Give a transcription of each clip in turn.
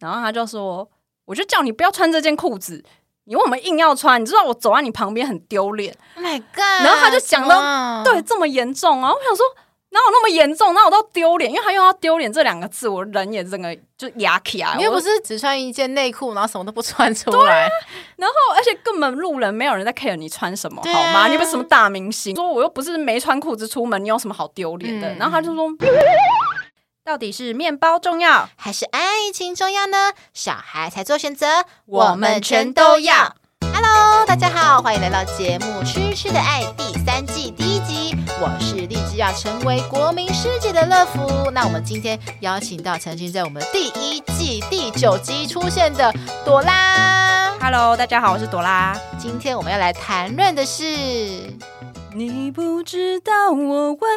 然后他就说：“我就叫你不要穿这件裤子，你为什么硬要穿？你知道我走在你旁边很丢脸。” Oh my god！然后他就讲到对这么严重啊，我想说。哪有那么严重？哪有到丢脸？因为他用到“丢脸”这两个字，我人也整个就牙起来。你又不是只穿一件内裤，然后什么都不穿出来。啊、然后，而且根本路人没有人在 care 你穿什么，好吗？你不是什么大明星，说我又不是没穿裤子出门，你有什么好丢脸的？嗯、然后他就说：“到底是面包重要，还是爱情重要呢？小孩才做选择，我们全都要。” Hello，大家好，欢迎来到节目《吃吃的爱》第三季第一集。我是立志要成为国民师姐的乐福。那我们今天邀请到曾经在我们第一季第九集出现的朵拉。Hello，大家好，我是朵拉。今天我们要来谈论的是，你不知道我为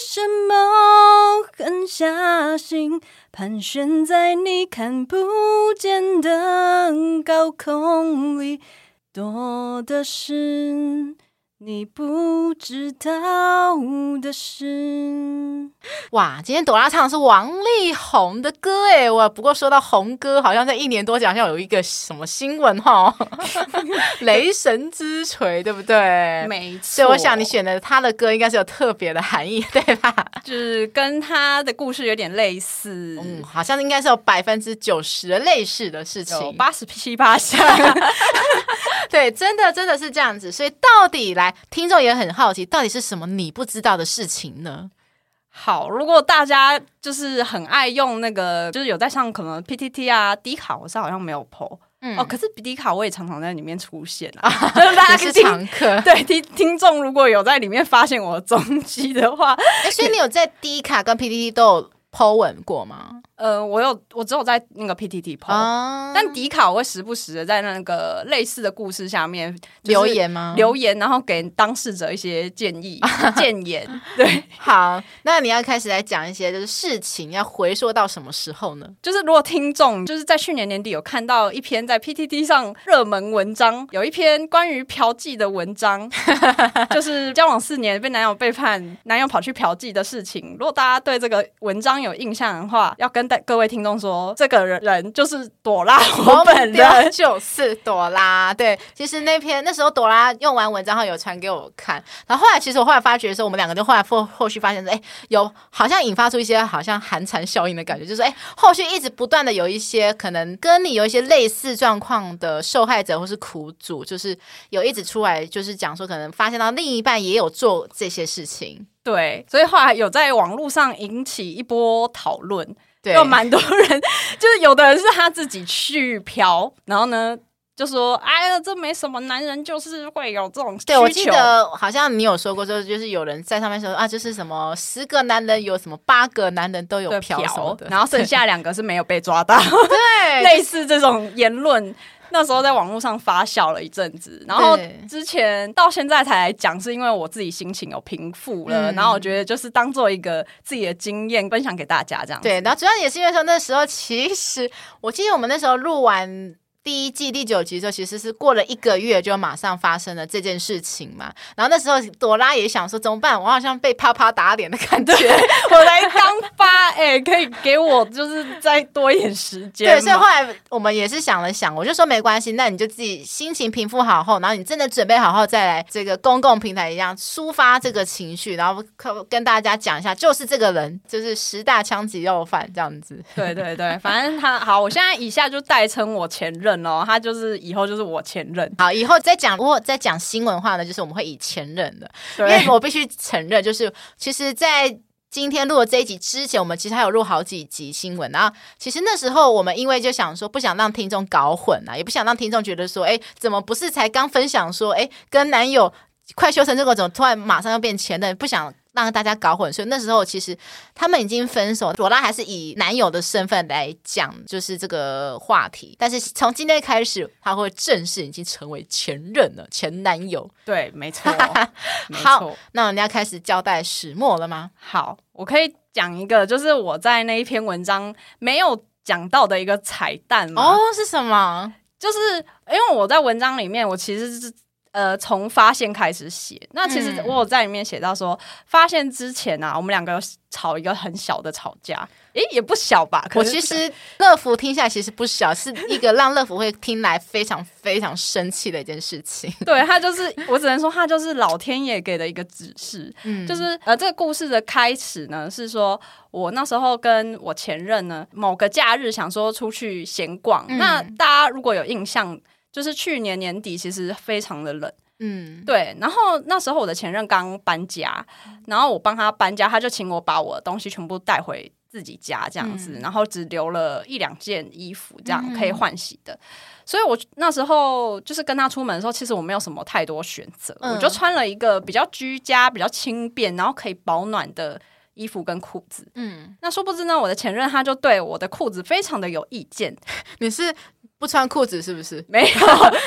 什么狠下心，盘旋在你看不见的高空里。多的是你不知道的事。哇，今天朵拉唱的是王力宏的歌哎，我不过说到红歌，好像在一年多前好像有一个什么新闻哈，雷神之锤，对不对？没错。所以我想你选的他的歌应该是有特别的含义，对吧？就是跟他的故事有点类似，嗯，好像应该是有百分之九十的类似的事情，八十七八下。对，真的真的是这样子，所以到底来听众也很好奇，到底是什么你不知道的事情呢？好，如果大家就是很爱用那个，就是有在上可能 PTT 啊、D 卡，我是好像没有 po，嗯，哦，可是迪卡我也常常在里面出现啊，就是大家是常客。对，听听众如果有在里面发现我的踪迹的话，所以你有在迪卡跟 PTT 都有 po 文过吗？呃，我有，我只有在那个 PTT po，、啊、但迪卡我会时不时的在那个类似的故事下面留言吗？留言，然后给当事者一些建议、建言。对，好，那你要开始来讲一些就是事情，要回溯到什么时候呢？就是如果听众就是在去年年底有看到一篇在 PTT 上热门文章，有一篇关于嫖妓的文章，就是交往四年被男友背叛，男友跑去嫖妓的事情。如果大家对这个文章有印象的话，要跟各位听众说，这个人就是朵拉，我本人就是朵拉。对，其实那篇那时候朵拉用完文章后有传给我看，然后后来其实我后来发觉的时候，我们两个就后来后后续发现说，哎，有好像引发出一些好像寒蝉效应的感觉，就是哎，后续一直不断的有一些可能跟你有一些类似状况的受害者或是苦主，就是有一直出来就是讲说，可能发现到另一半也有做这些事情，对，所以后来有在网络上引起一波讨论。对有蛮多人，就是有的人是他自己去嫖，然后呢就说：“哎呀，这没什么，男人就是会有这种需求。”对，我记得好像你有说过，说就是有人在上面说啊，就是什么十个男人有什么八个男人都有嫖的，然后剩下两个是没有被抓到。对，类似这种言论。那时候在网络上发酵了一阵子，然后之前到现在才来讲，是因为我自己心情有平复了，嗯、然后我觉得就是当做一个自己的经验分享给大家这样。对，然后主要也是因为说那时候其实我记得我们那时候录完。第一季第九集的时候，其实是过了一个月就马上发生了这件事情嘛。然后那时候朵拉也想说怎么办？我好像被啪啪打脸的感觉。我来刚发，哎、欸，可以给我就是再多一点时间。对，所以后来我们也是想了想，我就说没关系，那你就自己心情平复好后，然后你真的准备好后再来这个公共平台一样抒发这个情绪，然后跟大家讲一下，就是这个人，就是十大枪击要犯这样子。对对对，反正他好，我现在以下就代称我前任。他就是以后就是我前任。好，以后再讲，如果再讲新闻话呢，就是我们会以前任的，因为我必须承认，就是其实，在今天录的这一集之前，我们其实还有录好几集新闻。然后，其实那时候我们因为就想说，不想让听众搞混啊，也不想让听众觉得说，哎，怎么不是才刚分享说，哎，跟男友快修成这个，怎么突然马上要变前任？不想。让大家搞混，所以那时候其实他们已经分手，朵拉还是以男友的身份来讲，就是这个话题。但是从今天开始，他会正式已经成为前任了，前男友。对，没错。没错。好，那我们要开始交代始末了吗？好，我可以讲一个，就是我在那一篇文章没有讲到的一个彩蛋吗？哦，是什么？就是因为我在文章里面，我其实是。呃，从发现开始写。那其实我有在里面写到说，嗯、发现之前啊，我们两个吵一个很小的吵架，诶，也不小吧？我其实乐福听下来其实不小，是一个让乐福会听来非常非常生气的一件事情。对，他就是，我只能说他就是老天爷给的一个指示。嗯，就是呃，这个故事的开始呢，是说我那时候跟我前任呢，某个假日想说出去闲逛。嗯、那大家如果有印象。就是去年年底，其实非常的冷，嗯，对。然后那时候我的前任刚搬家，然后我帮他搬家，他就请我把我的东西全部带回自己家这样子，嗯、然后只留了一两件衣服这样可以换洗的。嗯、所以我那时候就是跟他出门的时候，其实我没有什么太多选择，嗯、我就穿了一个比较居家、比较轻便，然后可以保暖的衣服跟裤子。嗯，那殊不知呢，我的前任他就对我的裤子非常的有意见。你是？不穿裤子是不是？没有，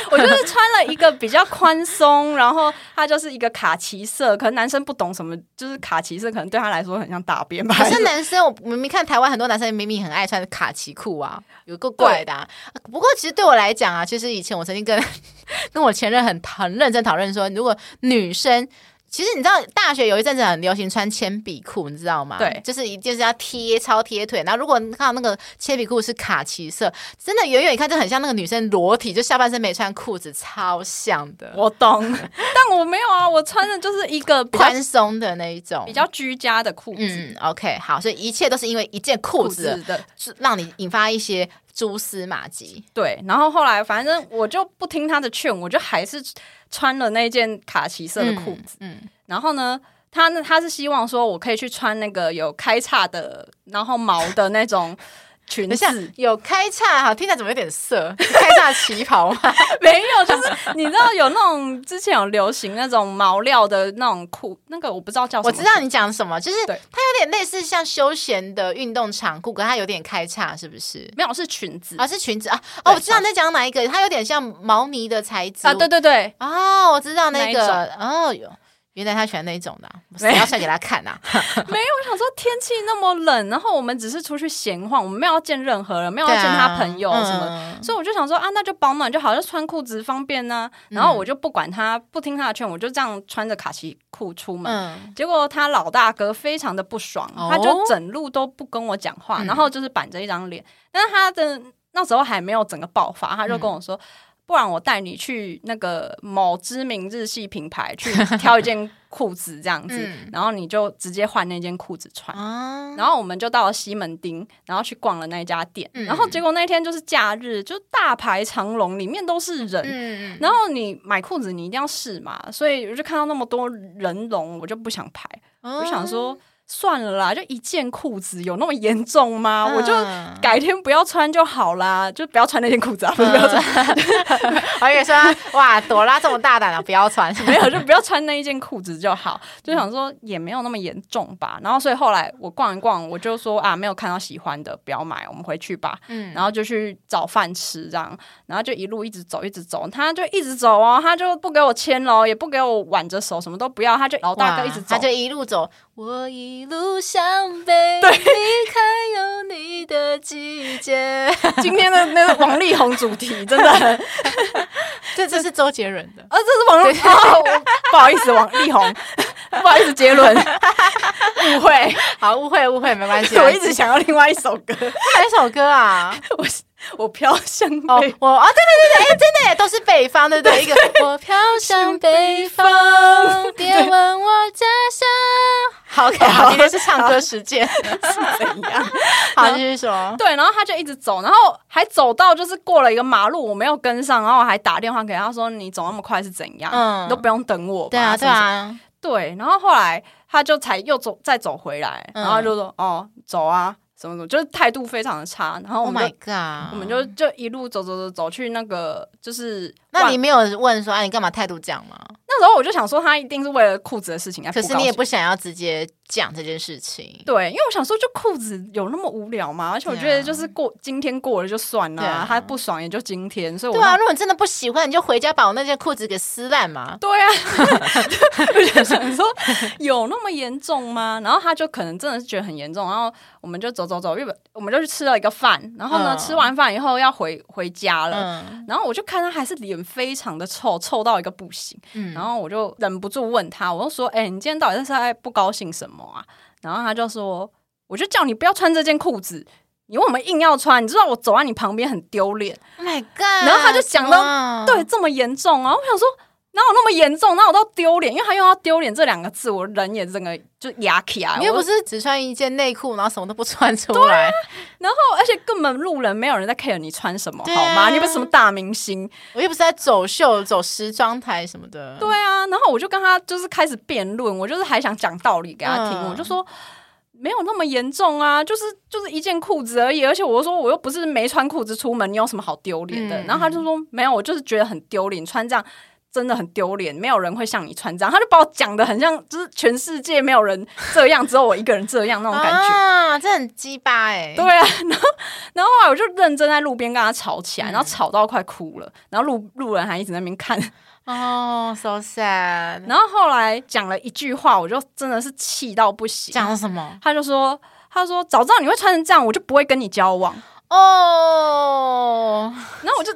我就是穿了一个比较宽松，然后它就是一个卡其色。可能男生不懂什么，就是卡其色，可能对他来说很像大便吧。可是男生，我明明看台湾很多男生明明很爱穿卡其裤啊，有个怪的、啊。不过其实对我来讲啊，其实以前我曾经跟 跟我前任很很认真讨论说，如果女生。其实你知道，大学有一阵子很流行穿铅笔裤，你知道吗？对，就是一件是要贴超贴腿。然后如果你看到那个铅笔裤是卡其色，真的远远一看就很像那个女生裸体，就下半身没穿裤子，超像的。我懂，但我没有啊，我穿的就是一个宽松的那一种，比较居家的裤子。嗯，OK，好，所以一切都是因为一件裤子的，是让你引发一些蛛丝马迹。对，然后后来反正我就不听他的劝，我就还是。穿了那件卡其色的裤子，嗯，嗯，然后呢，他呢，他是希望说我可以去穿那个有开叉的，然后毛的那种。裙子有开叉哈，听起来怎么有点色？开叉旗袍吗？没有，就是你知道有那种之前有流行那种毛料的那种裤，那个我不知道叫什么。我知道你讲什么，就是它有点类似像休闲的运动长裤，可它有点开叉，是不是？没有，是裙子啊，是裙子啊。哦，我知道你在讲哪一个，它有点像毛呢的材质啊。对对对，哦，我知道那个，哦有。原来他喜欢那一种的、啊，我要晒给他看呐、啊。没有，我想说天气那么冷，然后我们只是出去闲晃，我们没有要见任何人，没有要见他朋友什么，啊嗯、所以我就想说啊，那就保暖就好，就穿裤子方便呢、啊。然后我就不管他，不听他的劝，我就这样穿着卡其裤出门。嗯、结果他老大哥非常的不爽，他就整路都不跟我讲话，哦、然后就是板着一张脸。嗯、但是他的那时候还没有整个爆发，他就跟我说。嗯不然我带你去那个某知名日系品牌去挑一件裤子，这样子，嗯、然后你就直接换那件裤子穿。嗯、然后我们就到了西门町，然后去逛了那家店。嗯、然后结果那天就是假日，就大排长龙，里面都是人。嗯、然后你买裤子，你一定要试嘛，所以我就看到那么多人龙，我就不想排，嗯、我就想说。算了啦，就一件裤子，有那么严重吗？嗯、我就改天不要穿就好啦，就不要穿那件裤子啊，不要穿。我以为说哇，朵拉这么大胆啊，不要穿，没有就不要穿那一件裤子就好。就想说也没有那么严重吧。然后所以后来我逛一逛，我就说啊，没有看到喜欢的，不要买，我们回去吧。嗯，然后就去找饭吃，这样，然后就一路一直走，一直走，他就一直走哦，他就不给我牵喽，也不给我挽着手，什么都不要，他就老大哥一直走，他就一路走。我一路向北，离开有你的季节。今天的那个王力宏主题，真的，这这是周杰伦的，啊，这是王力宏，不好意思，王力宏，不好意思，杰伦，误会，好，误会，误会，没关系。我一直想要另外一首歌，哪一首歌啊？我 我飘向北，我啊，对对对对，哎，真的耶，都是北方的，对一个。我飘向北方，别问我家乡。好，OK，好，今天是唱歌时间 是怎样？好，继续说。对，然后他就一直走，然后还走到就是过了一个马路，我没有跟上，然后我还打电话给他说：“你走那么快是怎样？嗯，你都不用等我。”对啊，对啊，对。然后后来他就才又走，再走回来，然后就说：“哦，走啊，什么什么，就是态度非常的差。”然后我们，Oh God，我们就就一路走走走走去那个就是，那你没有问说，哎，你干嘛态度这样吗？那时候我就想说，他一定是为了裤子的事情啊。可是你也不想要直接讲这件事情。对，因为我想说，就裤子有那么无聊吗？而且我觉得就是过今天过了就算了，啊，他不爽也就今天。所以我对啊，如果你真的不喜欢，你就回家把我那件裤子给撕烂嘛。对啊，我 就想说有那么严重吗？然后他就可能真的是觉得很严重，然后我们就走走走，日本我们就去吃了一个饭，然后呢，嗯、吃完饭以后要回回家了，嗯、然后我就看他还是脸非常的臭，臭到一个不行，嗯、然后我就忍不住问他，我就说：“哎、欸，你今天到底是在不高兴什么？”啊，然后他就说：“我就叫你不要穿这件裤子，你为什么硬要穿？你知道我走在你旁边很丢脸。” Oh my god！然后他就讲到对这么严重啊，我想说哪有那么严重？哪有到丢脸？因为他用到丢脸这两个字，我人也整个就压起来。你又不是只穿一件内裤，然后什么都不穿出来，啊、然后而且根本路人没有人在 care 你穿什么，好吗？你不是什么大明星，我又不是在走秀、走时装台什么的。对啊，然后我就跟他就是开始辩论，我就是还想讲道理给他听，嗯、我就说。没有那么严重啊，就是就是一件裤子而已，而且我说我又不是没穿裤子出门，你有什么好丢脸的？嗯、然后他就说没有，我就是觉得很丢脸，穿这样真的很丢脸，没有人会像你穿这样。他就把我讲的很像，就是全世界没有人这样，只有我一个人这样那种感觉啊，这很鸡巴哎。对啊，然后然后后来我就认真在路边跟他吵起来，然后吵到快哭了，然后路路人还一直在那边看。哦、oh,，so sad。然后后来讲了一句话，我就真的是气到不行。讲了什么？他就说：“他说早知道你会穿成这样，我就不会跟你交往。”哦，然后我就，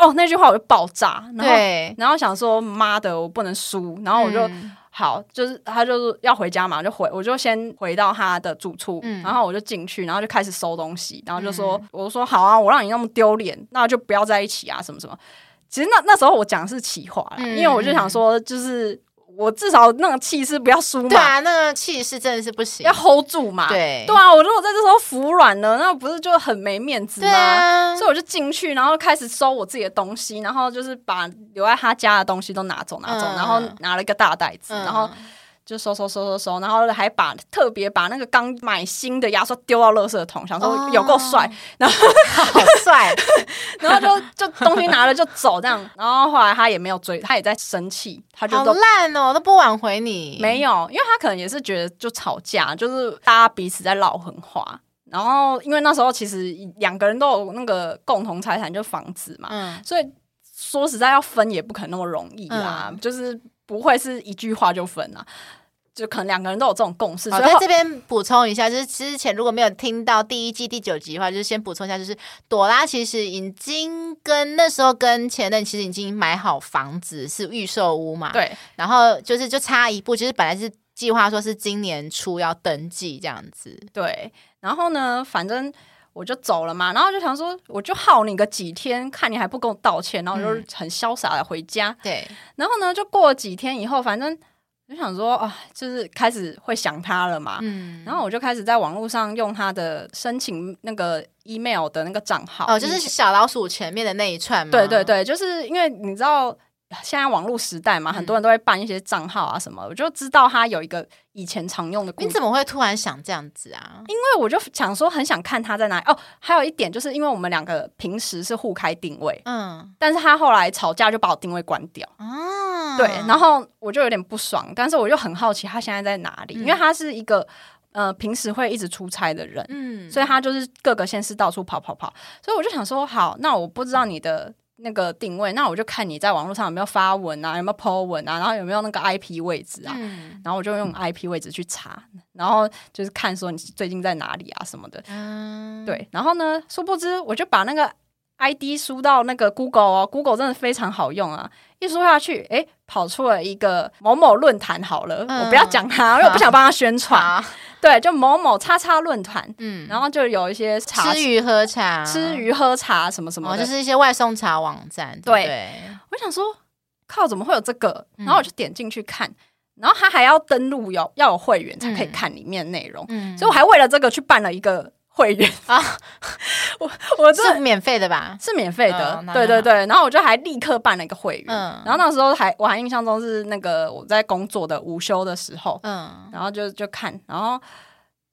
哦，那句话我就爆炸。然后，然后想说：“妈的，我不能输。”然后我就、嗯、好，就是他就是要回家嘛，就回，我就先回到他的住处，嗯、然后我就进去，然后就开始收东西，然后就说：“嗯、我就说好啊，我让你那么丢脸，那就不要在一起啊，什么什么。”其实那那时候我讲的是气话因为我就想说，就是我至少那种气势不要输嘛。对啊，那个气势真的是不行，要 hold 住嘛。对，对啊，我如果在这时候服软了，那不是就很没面子吗？啊、所以我就进去，然后开始收我自己的东西，然后就是把留在他家的东西都拿走拿走，嗯、然后拿了一个大袋子，嗯、然后。就收收收收收，然后还把特别把那个刚买新的牙刷丢到垃圾桶，想说有够帅，哦、然后 好帅，然后就就东西拿了就走这样，然后后来他也没有追，他也在生气，他就都好烂哦，都不挽回你，没有，因为他可能也是觉得就吵架，就是大家彼此在唠狠话，然后因为那时候其实两个人都有那个共同财产，就房子嘛，嗯，所以说实在要分也不可能那么容易啦，嗯、就是不会是一句话就分啊。就可能两个人都有这种共识。好，在这边补充一下，就是之前如果没有听到第一季第九集的话，就是先补充一下，就是朵拉其实已经跟那时候跟前任其实已经买好房子，是预售屋嘛。对。然后就是就差一步，就是本来是计划说是今年初要登记这样子。对。然后呢，反正我就走了嘛，然后就想说，我就耗你个几天，看你还不跟我道歉，然后就很潇洒的回家。嗯、对。然后呢，就过了几天以后，反正。就想说啊，就是开始会想他了嘛，嗯，然后我就开始在网络上用他的申请那个 email 的那个账号，哦，就是小老鼠前面的那一串嘛，对对对，就是因为你知道。现在网络时代嘛，很多人都会办一些账号啊什么，嗯、我就知道他有一个以前常用的。你怎么会突然想这样子啊？因为我就想说，很想看他在哪里。哦，还有一点就是因为我们两个平时是互开定位，嗯，但是他后来吵架就把我定位关掉，嗯，对，然后我就有点不爽，但是我就很好奇他现在在哪里，嗯、因为他是一个呃平时会一直出差的人，嗯，所以他就是各个县市到处跑跑跑，所以我就想说，好，那我不知道你的。那个定位，那我就看你在网络上有没有发文啊，有没有 po 文啊，然后有没有那个 IP 位置啊，嗯、然后我就用 IP 位置去查，然后就是看说你最近在哪里啊什么的，嗯、对，然后呢，殊不知我就把那个 ID 输到那个 Google 哦，Google 真的非常好用啊，一输下去，诶，跑出了一个某某论坛，好了，嗯、我不要讲它，因为我不想帮他宣传。对，就某某叉叉论坛，嗯，然后就有一些茶吃鱼喝茶，吃鱼喝茶什么什么的，哦，就是一些外送茶网站。对，对。我想说，靠，怎么会有这个？然后我就点进去看，嗯、然后他还要登录，有要有会员才可以看里面内容，嗯，所以我还为了这个去办了一个。会员 啊，我我这是免费的吧？是免费的，哦、对对对。然后我就还立刻办了一个会员，嗯，然后那时候还我还印象中是那个我在工作的午休的时候，嗯，然后就就看，然后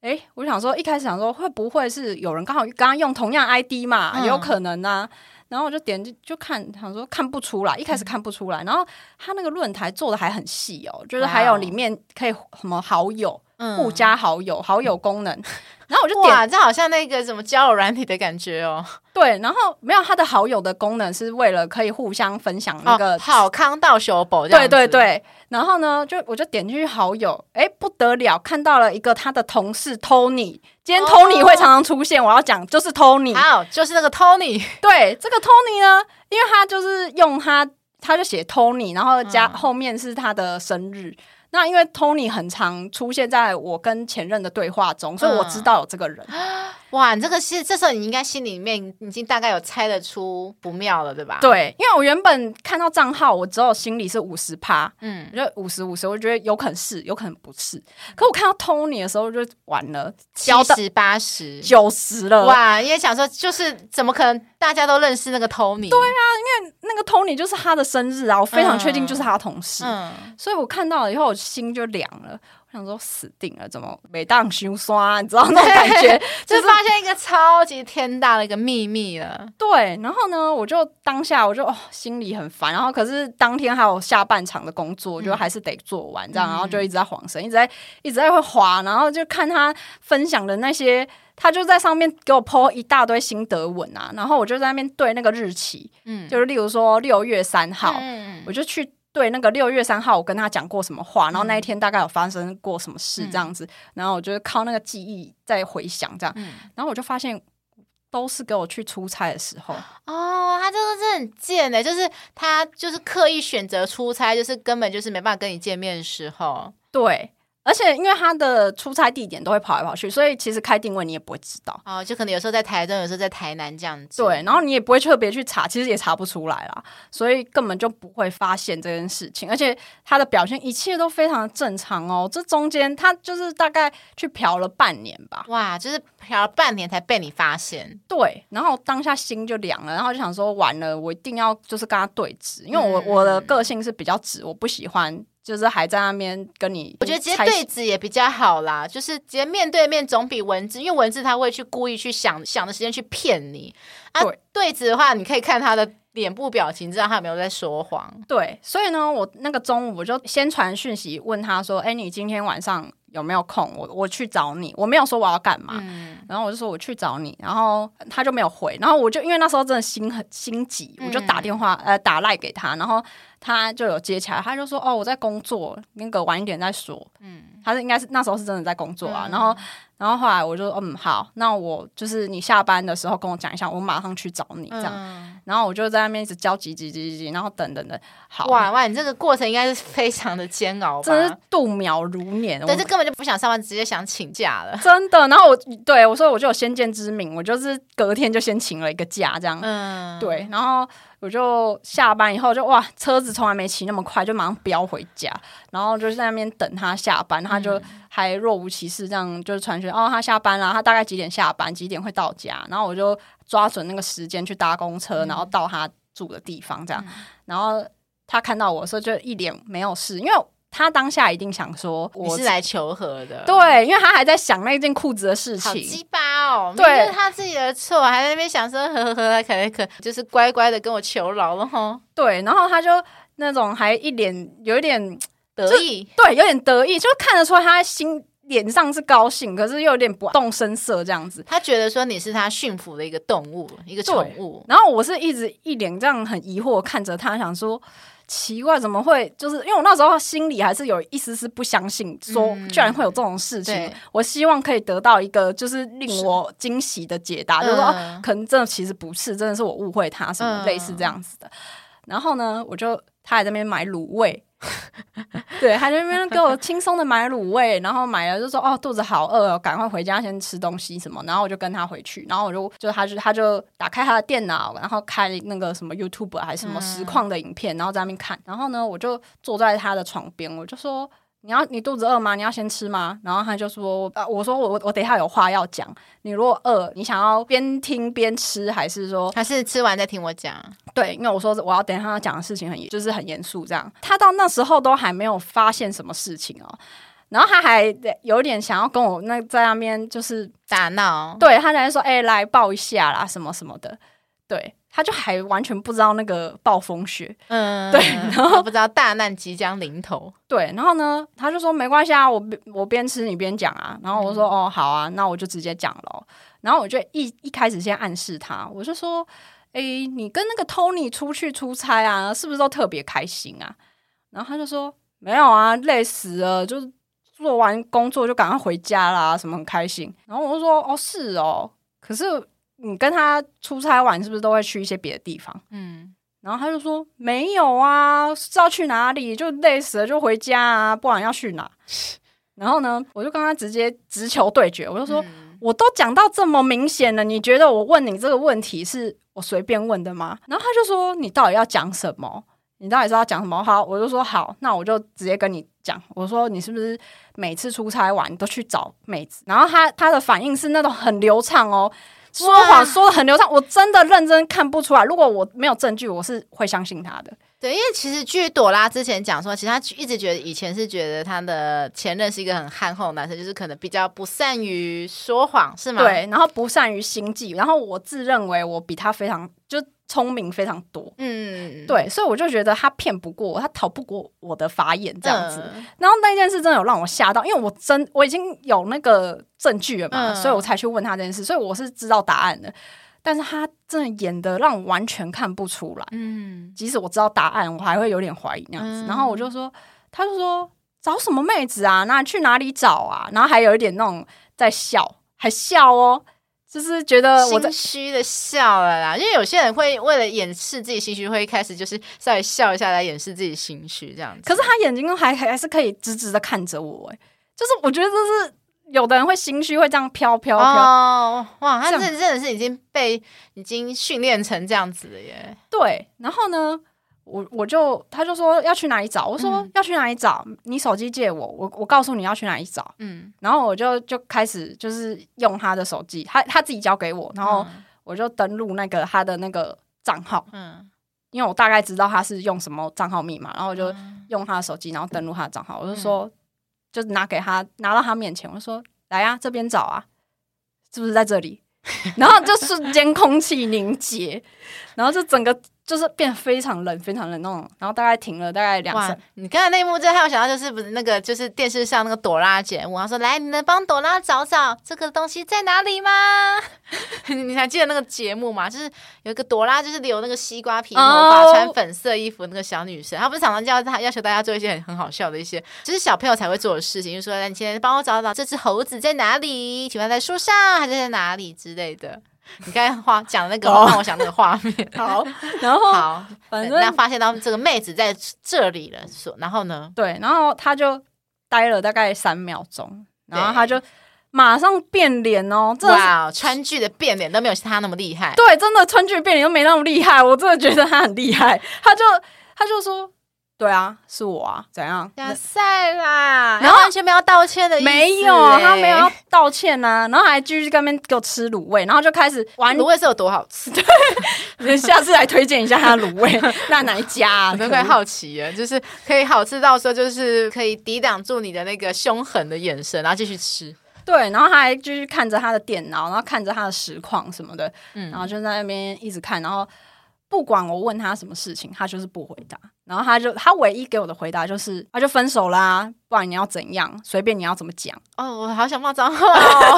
哎，我想说一开始想说会不会是有人刚好刚刚用同样 ID 嘛，嗯、也有可能啊。然后我就点进就看，想说看不出来，一开始看不出来。嗯、然后他那个论坛做的还很细哦，就是还有里面可以什么好友。互加好友，嗯、好友功能。然后我就点，哇，这好像那个什么交友软体的感觉哦。对，然后没有他的好友的功能是为了可以互相分享那个、哦、好康到修宝。对对对。然后呢，就我就点进去好友，哎，不得了，看到了一个他的同事 Tony。今天 Tony 会常常出现，哦、我要讲就是 Tony，好，就是那个 Tony。对，这个 Tony 呢，因为他就是用他，他就写 Tony，然后加、嗯、后面是他的生日。那因为 Tony 很常出现在我跟前任的对话中，所以我知道有这个人。嗯 哇，你这个是这时候你应该心里面已经大概有猜得出不妙了，对吧？对，因为我原本看到账号，我只有心里是五十趴，嗯，就五十五十，我觉得有可能是，有可能不是。可我看到 Tony 的时候就完了，七十八十九十了。哇，因为想说就是怎么可能大家都认识那个 Tony？对啊，因为那个 Tony 就是他的生日啊，我非常确定就是他的同事，嗯，所以我看到了以后，我心就凉了。我想说死定了，怎么每当修刷？你知道那种感觉，就发现一个超级天大的一个秘密了。对，然后呢，我就当下我就、哦、心里很烦，然后可是当天还有下半场的工作，就还是得做完这样，嗯、然后就一直在晃神，一直在一直在会滑，然后就看他分享的那些，他就在上面给我 po 一大堆心得文啊，然后我就在那边对那个日期，嗯，就是例如说六月三号，嗯、我就去。对，那个六月三号，我跟他讲过什么话，然后那一天大概有发生过什么事这样子，嗯、然后我就靠那个记忆在回想这样，嗯、然后我就发现都是给我去出差的时候。哦，他这个是很贱的，就是他就是刻意选择出差，就是根本就是没办法跟你见面的时候，对。而且因为他的出差地点都会跑来跑去，所以其实开定位你也不会知道哦，就可能有时候在台中，有时候在台南这样子。对，然后你也不会特别去查，其实也查不出来啦，所以根本就不会发现这件事情。而且他的表现一切都非常的正常哦，这中间他就是大概去嫖了半年吧，哇，就是嫖了半年才被你发现。对，然后当下心就凉了，然后就想说完了，我一定要就是跟他对峙，因为我、嗯、我的个性是比较直，我不喜欢。就是还在那边跟你，我觉得直接对质也比较好啦，就是直接面对面总比文字，因为文字他会去故意去想想的时间去骗你啊。对，对质的话，你可以看他的脸部表情，知道他有没有在说谎。对，所以呢，我那个中午我就先传讯息问他说：“哎，你今天晚上有没有空？我我去找你。”我没有说我要干嘛，嗯、然后我就说我去找你，然后他就没有回，然后我就因为那时候真的心很心急，我就打电话、嗯、呃打赖给他，然后。他就有接起来，他就说：“哦，我在工作，那个晚一点再说。”嗯，他是应该是那时候是真的在工作啊。嗯、然后，然后后来我就：“嗯，好，那我就是你下班的时候跟我讲一下，我马上去找你这样。嗯”然后我就在那边一直焦急急急急，然后等等等。好哇哇，你这个过程应该是非常的煎熬吧？真是度秒如年。但是根本就不想上班，直接想请假了。真的。然后我对我说：“我就有先见之明，我就是隔天就先请了一个假，这样。”嗯，对，然后。我就下班以后就哇，车子从来没骑那么快，就马上飙回家，然后就在那边等他下班，他就还若无其事这样就是传讯哦，他下班了，他大概几点下班，几点会到家，然后我就抓准那个时间去搭公车，然后到他住的地方这样，然后他看到我的时候就一脸没有事，因为。他当下一定想说我：“是来求和的。”对，因为他还在想那件裤子的事情。好鸡巴哦！对，是他自己的错，还在那边想说：“呵呵呵，可能可就是乖乖的跟我求饶了哈。”对，然后他就那种还一脸有一点得意，对，有点得意，就看得出来他心脸上是高兴，可是又有点不动声色这样子。他觉得说你是他驯服的一个动物，一个宠物。然后我是一直一脸这样很疑惑看着他，想说。奇怪，怎么会？就是因为我那时候心里还是有一丝丝不相信，说居然会有这种事情。嗯、我希望可以得到一个就是令我惊喜的解答，是就是说、啊、可能真的其实不是，真的是我误会他什么类似这样子的。嗯、然后呢，我就他还在那边买卤味。对，他在那边给我轻松的买卤味，然后买了就说哦，肚子好饿哦，赶快回家先吃东西什么。然后我就跟他回去，然后我就就他就他就打开他的电脑，然后开那个什么 YouTube 还是什么实况的影片，嗯、然后在那边看。然后呢，我就坐在他的床边，我就说。你要你肚子饿吗？你要先吃吗？然后他就说：“啊，我说我我等一下有话要讲。你如果饿，你想要边听边吃，还是说还是吃完再听我讲？对，因为我说我要等一下要讲的事情很就是很严肃，这样。他到那时候都还没有发现什么事情哦，然后他还有点想要跟我那在那边就是打闹。对，他在说：哎、欸，来抱一下啦，什么什么的。对，他就还完全不知道那个暴风雪，嗯，对，然后不知道大难即将临头，对，然后呢，他就说没关系啊，我我边吃你边讲啊，然后我说、嗯、哦好啊，那我就直接讲了，然后我就一一开始先暗示他，我就说，哎，你跟那个 Tony 出去出差啊，是不是都特别开心啊？然后他就说没有啊，累死了，就是做完工作就赶快回家啦，什么很开心。然后我就说哦是哦，可是。你跟他出差玩是不是都会去一些别的地方？嗯，然后他就说没有啊，知道去哪里就累死了就回家啊，不然要去哪？然后呢，我就跟他直接直球对决，我就说、嗯、我都讲到这么明显了，你觉得我问你这个问题是我随便问的吗？然后他就说你到底要讲什么？你到底是要讲什么？好，我就说好，那我就直接跟你讲，我说你是不是每次出差玩都去找妹子？然后他他的反应是那种很流畅哦。说谎说的很流畅，我真的认真看不出来。如果我没有证据，我是会相信他的。对，因为其实据朵拉之前讲说，其实他一直觉得以前是觉得他的前任是一个很憨厚的男生，就是可能比较不善于说谎，是吗？对，然后不善于心计，然后我自认为我比他非常就。聪明非常多，嗯，对，所以我就觉得他骗不过我，他逃不过我的法眼这样子。嗯、然后那件事真的有让我吓到，因为我真我已经有那个证据了嘛，嗯、所以我才去问他这件事，所以我是知道答案的。但是他真的演的让我完全看不出来，嗯，即使我知道答案，我还会有点怀疑那样子。嗯、然后我就说，他就说找什么妹子啊？那去哪里找啊？然后还有一点那种在笑，还笑哦。就是觉得我心虚的笑了啦，因为有些人会为了掩饰自己心虚，会一开始就是稍微笑一下来掩饰自己心虚这样子。可是他眼睛还还是可以直直的看着我，哎，就是我觉得这是有的人会心虚会这样飘飘飘。哦，哇，他这真的是已经被已经训练成这样子了耶。对，然后呢？我我就他就说要去哪里找，我说、嗯、要去哪里找，你手机借我，我我告诉你要去哪里找，嗯，然后我就就开始就是用他的手机，他他自己交给我，然后我就登录那个他的那个账号，嗯，因为我大概知道他是用什么账号密码，然后我就用他的手机，然后登录他的账号，我就说、嗯、就拿给他拿到他面前，我就说来呀、啊，这边找啊，是不是在这里？然后就瞬间空气凝结，然后就整个。就是变非常冷，非常冷那种，然后大概停了大概两次。你刚才那一幕，就还有想到就是不是那个就是电视上那个朵拉节目，他说来，你能帮朵拉找找这个东西在哪里吗？你还记得那个节目吗？就是有一个朵拉，就是留那个西瓜皮头发、oh. 穿粉色衣服那个小女生，她不是常常叫她要求大家做一些很很好笑的一些，就是小朋友才会做的事情，就是说来，你先帮我找找这只猴子在哪里？请问在树上还是在哪里之类的。你刚才话讲的那个，让我想那个画面。好，然后好，反正发现到这个妹子在这里了，说，然后呢？对，然后他就待了大概三秒钟，然后他就马上变脸哦！哇，川剧的变脸都没有他那么厉害。对，真的川剧变脸都没那么厉害，我真的觉得他很厉害。他就他就说。对啊，是我啊，怎样？亚赛啦，然后完全没有道歉的意思，没有，他没有要道歉呐、啊，然后还继续在那边给我吃卤味，然后就开始玩卤味是有多好吃？对，下次来推荐一下他的卤味，那哪一家啊？我都快好奇了，就是可以好吃到说，就是可以抵挡住你的那个凶狠的眼神，然后继续吃。对，然后他还继续看着他的电脑，然后看着他的实况什么的，嗯，然后就在那边一直看，然后。不管我问他什么事情，他就是不回答。然后他就他唯一给我的回答就是，他就分手啦，不然你要怎样？随便你要怎么讲。哦，我好想骂脏话哦！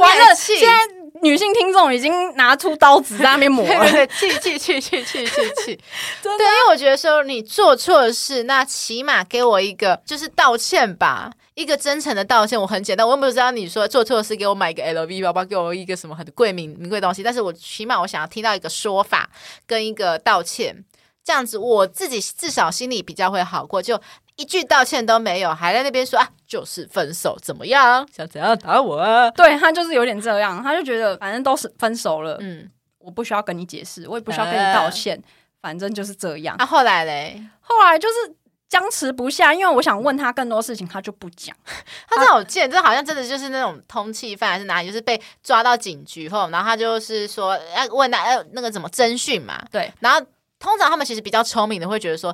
完了，现在女性听众已经拿出刀子在那边磨了，气气气气气气 气！对，因为我觉得说你做错事，那起码给我一个就是道歉吧。一个真诚的道歉，我很简单，我又不知道你说做错事，给我买一个 LV 包包，给我一个什么很贵名名贵东西，但是我起码我想要听到一个说法跟一个道歉，这样子我自己至少心里比较会好过。就一句道歉都没有，还在那边说啊，就是分手怎么样？想怎样打我啊？对，他就是有点这样，他就觉得反正都是分手了，嗯，我不需要跟你解释，我也不需要跟你道歉，呃、反正就是这样。啊，后来嘞？后来就是。僵持不下，因为我想问他更多事情，他就不讲。他这种贱，这好像真的就是那种通气犯还是哪里，就是被抓到警局后，然后他就是说要问他要那个怎么侦讯嘛。对，然后通常他们其实比较聪明的会觉得说，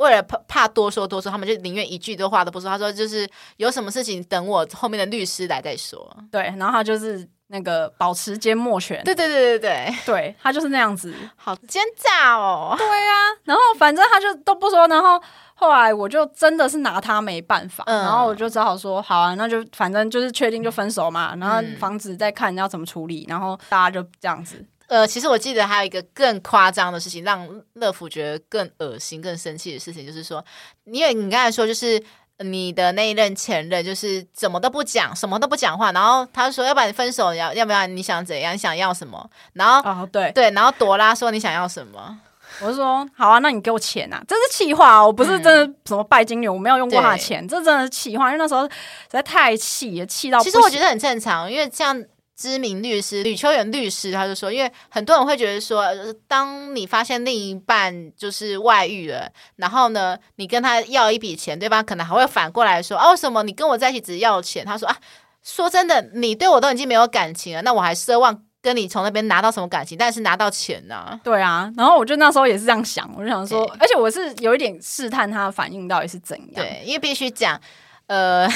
为了怕怕多说多说，他们就宁愿一句多话都不说。他说就是有什么事情等我后面的律师来再说。对，然后他就是那个保持缄默权。对对对对对，对他就是那样子，好奸诈哦。对啊，然后反正他就都不说，然后后来我就真的是拿他没办法，嗯、然后我就只好说好啊，那就反正就是确定就分手嘛，然后房子再看要怎么处理，然后大家就这样子。呃，其实我记得还有一个更夸张的事情，让乐福觉得更恶心、更生气的事情，就是说，因为你刚才说，就是你的那一任前任，就是怎么都不讲，什么都不讲话，然后他说，要不然你分手，要要不要？你想怎样？你想要什么？然后，哦，对对，然后朵拉说你想要什么？我就说好啊，那你给我钱啊！这是气话，我不是真的什么拜金女，我没有用过他的钱，这真的是气话，因为那时候实在太气了，气到。其实我觉得很正常，因为这样。知名律师吕秋远律师，他就说，因为很多人会觉得说，当你发现另一半就是外遇了，然后呢，你跟他要一笔钱，对方？可能还会反过来说，哦，为什么你跟我在一起只要钱？他说啊，说真的，你对我都已经没有感情了，那我还奢望跟你从那边拿到什么感情？但是拿到钱呢、啊？对啊，然后我就那时候也是这样想，我就想说，而且我是有一点试探他的反应到底是怎样，对，因为必须讲，呃。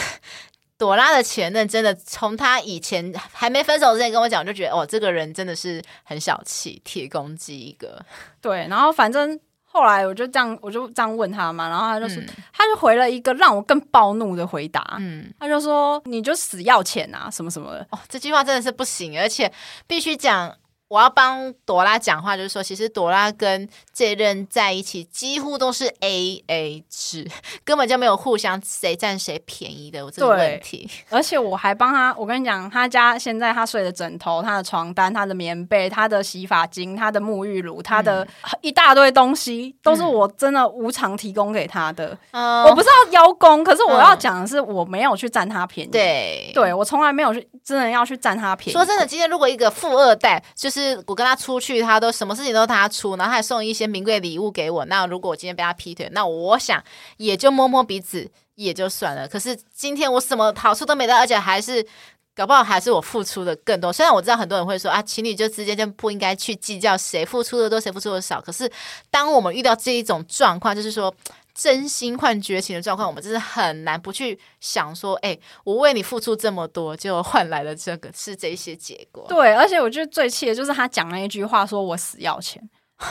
朵拉的前任真的从他以前还没分手之前跟我讲，我就觉得哦，这个人真的是很小气，铁公鸡一个。对，然后反正后来我就这样，我就这样问他嘛，然后他就说，嗯、他就回了一个让我更暴怒的回答，嗯，他就说你就死要钱啊，什么什么的。哦，这句话真的是不行，而且必须讲。我要帮朵拉讲话，就是说，其实朵拉跟这任在一起几乎都是 A A 制，根本就没有互相谁占谁便宜的这个问题。而且我还帮他，我跟你讲，他家现在他睡的枕头、他的床单、他的棉被、他的洗发精、他的沐浴乳、他的一大堆东西，都是我真的无偿提供给他的。嗯，我不是要邀功，可是我要讲的是，我没有去占他便宜。对，对我从来没有去真的要去占他便宜。说真的，今天如果一个富二代就是。是我跟他出去，他都什么事情都他出，然后他还送一些名贵礼物给我。那如果我今天被他劈腿，那我想也就摸摸鼻子也就算了。可是今天我什么好处都没得，而且还是搞不好还是我付出的更多。虽然我知道很多人会说啊，情侣就之间就不应该去计较谁付出的多，谁付出的少。可是当我们遇到这一种状况，就是说。真心换绝情的状况，我们真是很难不去想说，哎、欸，我为你付出这么多，就换来了这个是这些结果。对，而且我觉得最气的就是他讲了一句话，说我死要钱，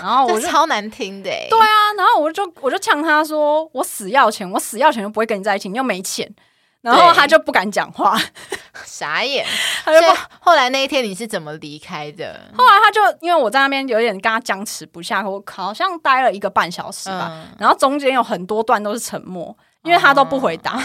然后我就超难听的。对啊，然后我就我就呛他说，我死要钱，我死要钱就不会跟你在一起，你又没钱。然后他就不敢讲话，傻眼。他就不后来那一天你是怎么离开的？后来他就因为我在那边有点跟他僵持不下，我好像待了一个半小时吧。嗯、然后中间有很多段都是沉默，因为他都不回答。哦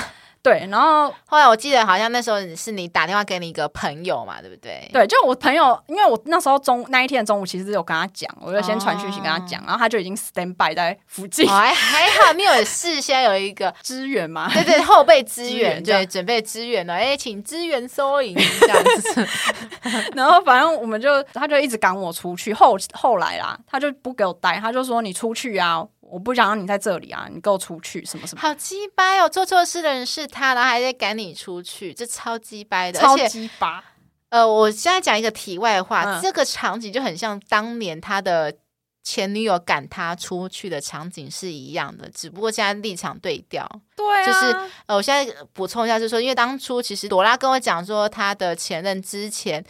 对，然后后来我记得好像那时候是你打电话给你一个朋友嘛，对不对？对，就我朋友，因为我那时候中那一天的中午其实有跟他讲，我就先传讯息跟他讲，哦、然后他就已经 stand by 在附近，哦、还还好，你有事先有一个支援嘛？对对，后备支援，对，准备支援了，哎，请支援收银这样子。然后反正我们就，他就一直赶我出去，后后来啦，他就不给我待，他就说你出去啊。我不想让你在这里啊！你给我出去，什么什么？好鸡掰哦！做错事的人是他，然后还在赶你出去，这超鸡掰的，超鸡巴。呃，我现在讲一个题外话，嗯、这个场景就很像当年他的前女友赶他出去的场景是一样的，只不过现在立场对调。对、啊，就是呃，我现在补充一下，就是说，因为当初其实朵拉跟我讲说，他的前任之前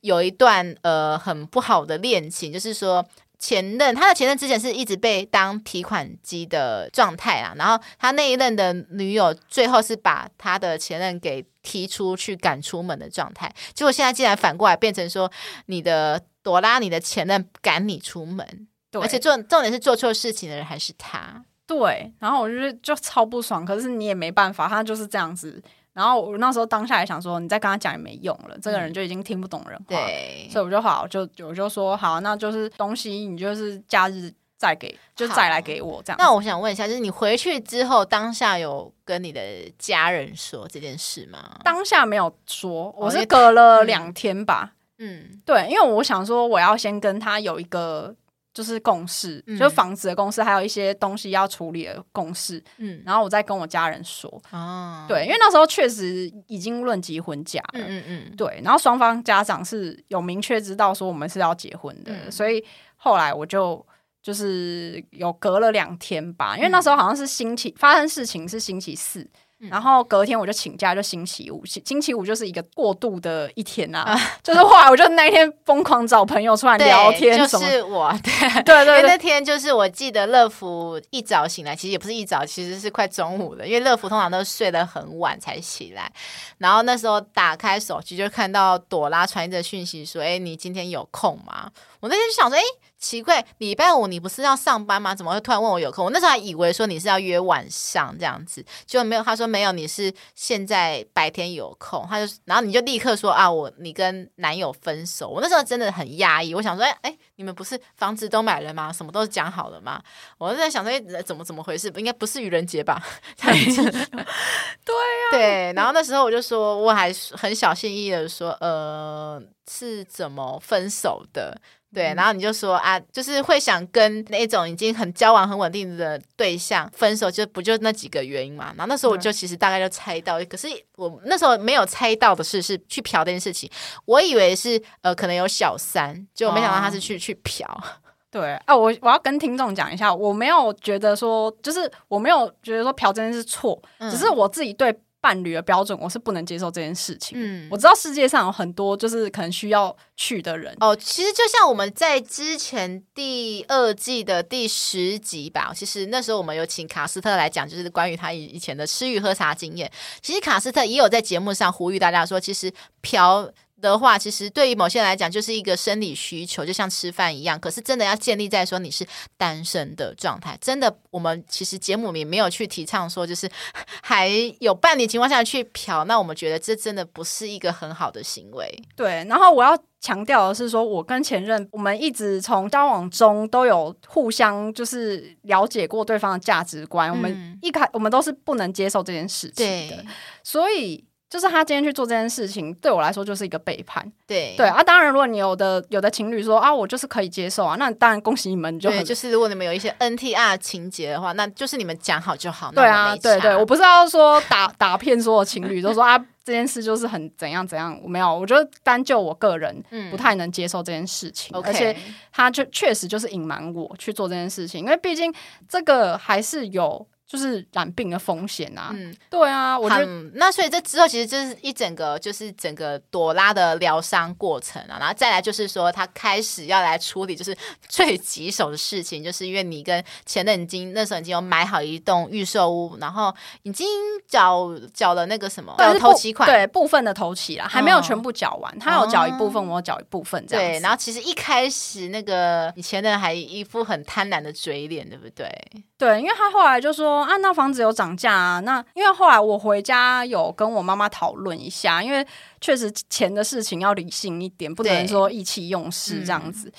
有一段呃很不好的恋情，就是说。前任，他的前任之前是一直被当提款机的状态啊，然后他那一任的女友最后是把他的前任给踢出去赶出门的状态，结果现在竟然反过来变成说你的朵拉，你的前任赶你出门，对，而且重重点是做错事情的人还是他，对，然后我就就超不爽，可是你也没办法，他就是这样子。然后我那时候当下也想说，你再跟他讲也没用了，嗯、这个人就已经听不懂人话，对，所以我就好，就我就说好，那就是东西你就是假日再给，就再来给我这样。那我想问一下，就是你回去之后，当下有跟你的家人说这件事吗？当下没有说，我是隔了两天吧。嗯，对，因为我想说我要先跟他有一个。就是共事，嗯、就是房子的共事，还有一些东西要处理的共事。嗯，然后我再跟我家人说。哦，对，因为那时候确实已经论及婚嫁了。嗯嗯嗯，对，然后双方家长是有明确知道说我们是要结婚的，嗯、所以后来我就就是有隔了两天吧，因为那时候好像是星期发生事情是星期四，然后隔天我就请假，就星期五，星期五就是一个过渡的一天呐、啊，就是后来我就那一天疯狂找朋友出来 聊天，就是我，对。对 对，对，因为那天就是我记得乐福一早醒来，其实也不是一早，其实是快中午了，因为乐福通常都睡得很晚才起来，然后那时候打开手机就看到朵拉传一则讯息说：“哎，你今天有空吗？”我那天就想说：“哎。”奇怪，礼拜五你不是要上班吗？怎么会突然问我有空？我那时候还以为说你是要约晚上这样子，就没有。他说没有，你是现在白天有空。他就，然后你就立刻说啊，我你跟男友分手。我那时候真的很压抑，我想说，哎哎，你们不是房子都买了吗？什么都是讲好了吗？我就在想说，哎，怎么怎么回事？应该不是愚人节吧？这样子，对呀、啊，对。然后那时候我就说，我还很小心翼翼的说，呃，是怎么分手的？对，然后你就说啊，就是会想跟那种已经很交往很稳定的对象分手，就不就那几个原因嘛？然后那时候我就其实大概就猜到，可是我那时候没有猜到的是是去嫖这件事情，我以为是呃可能有小三，结果没想到他是去、哦、去嫖。对啊，我我要跟听众讲一下，我没有觉得说，就是我没有觉得说嫖真的是错，嗯、只是我自己对。伴侣的标准，我是不能接受这件事情。嗯，我知道世界上有很多就是可能需要去的人哦。其实就像我们在之前第二季的第十集吧，其实那时候我们有请卡斯特来讲，就是关于他以以前的吃鱼喝茶经验。其实卡斯特也有在节目上呼吁大家说，其实嫖。的话，其实对于某些人来讲，就是一个生理需求，就像吃饭一样。可是真的要建立在说你是单身的状态。真的，我们其实节目里没有去提倡说，就是 还有伴侣情况下去嫖。那我们觉得这真的不是一个很好的行为。对。然后我要强调的是说，我跟前任，我们一直从交往中都有互相就是了解过对方的价值观。嗯、我们一开，我们都是不能接受这件事情的。所以。就是他今天去做这件事情，对我来说就是一个背叛。对对啊，当然，如果你有的有的情侣说啊，我就是可以接受啊，那当然恭喜你们，就很就是如果你们有一些 NTR 情节的话，那就是你们讲好就好。对啊，对对，我不是要说打 打骗所有情侣都说啊，这件事就是很怎样怎样，我没有，我觉得单就我个人不太能接受这件事情，嗯、而且他就确实就是隐瞒我去做这件事情，因为毕竟这个还是有。就是染病的风险啊，嗯，对啊，我觉得那所以这之后其实就是一整个就是整个朵拉的疗伤过程啊，然后再来就是说他开始要来处理就是最棘手的事情，就是因为你跟前任已经那时候已经有买好一栋预售屋，然后已经缴缴了那个什么对头期款，对，部分的头期啦，还没有全部缴完，他有缴一部分，哦、我有缴一部分这样子。对，然后其实一开始那个你前任还一副很贪婪的嘴脸，对不对？对，因为他后来就说。啊，那房子有涨价啊？那因为后来我回家有跟我妈妈讨论一下，因为确实钱的事情要理性一点，不能说意气用事这样子。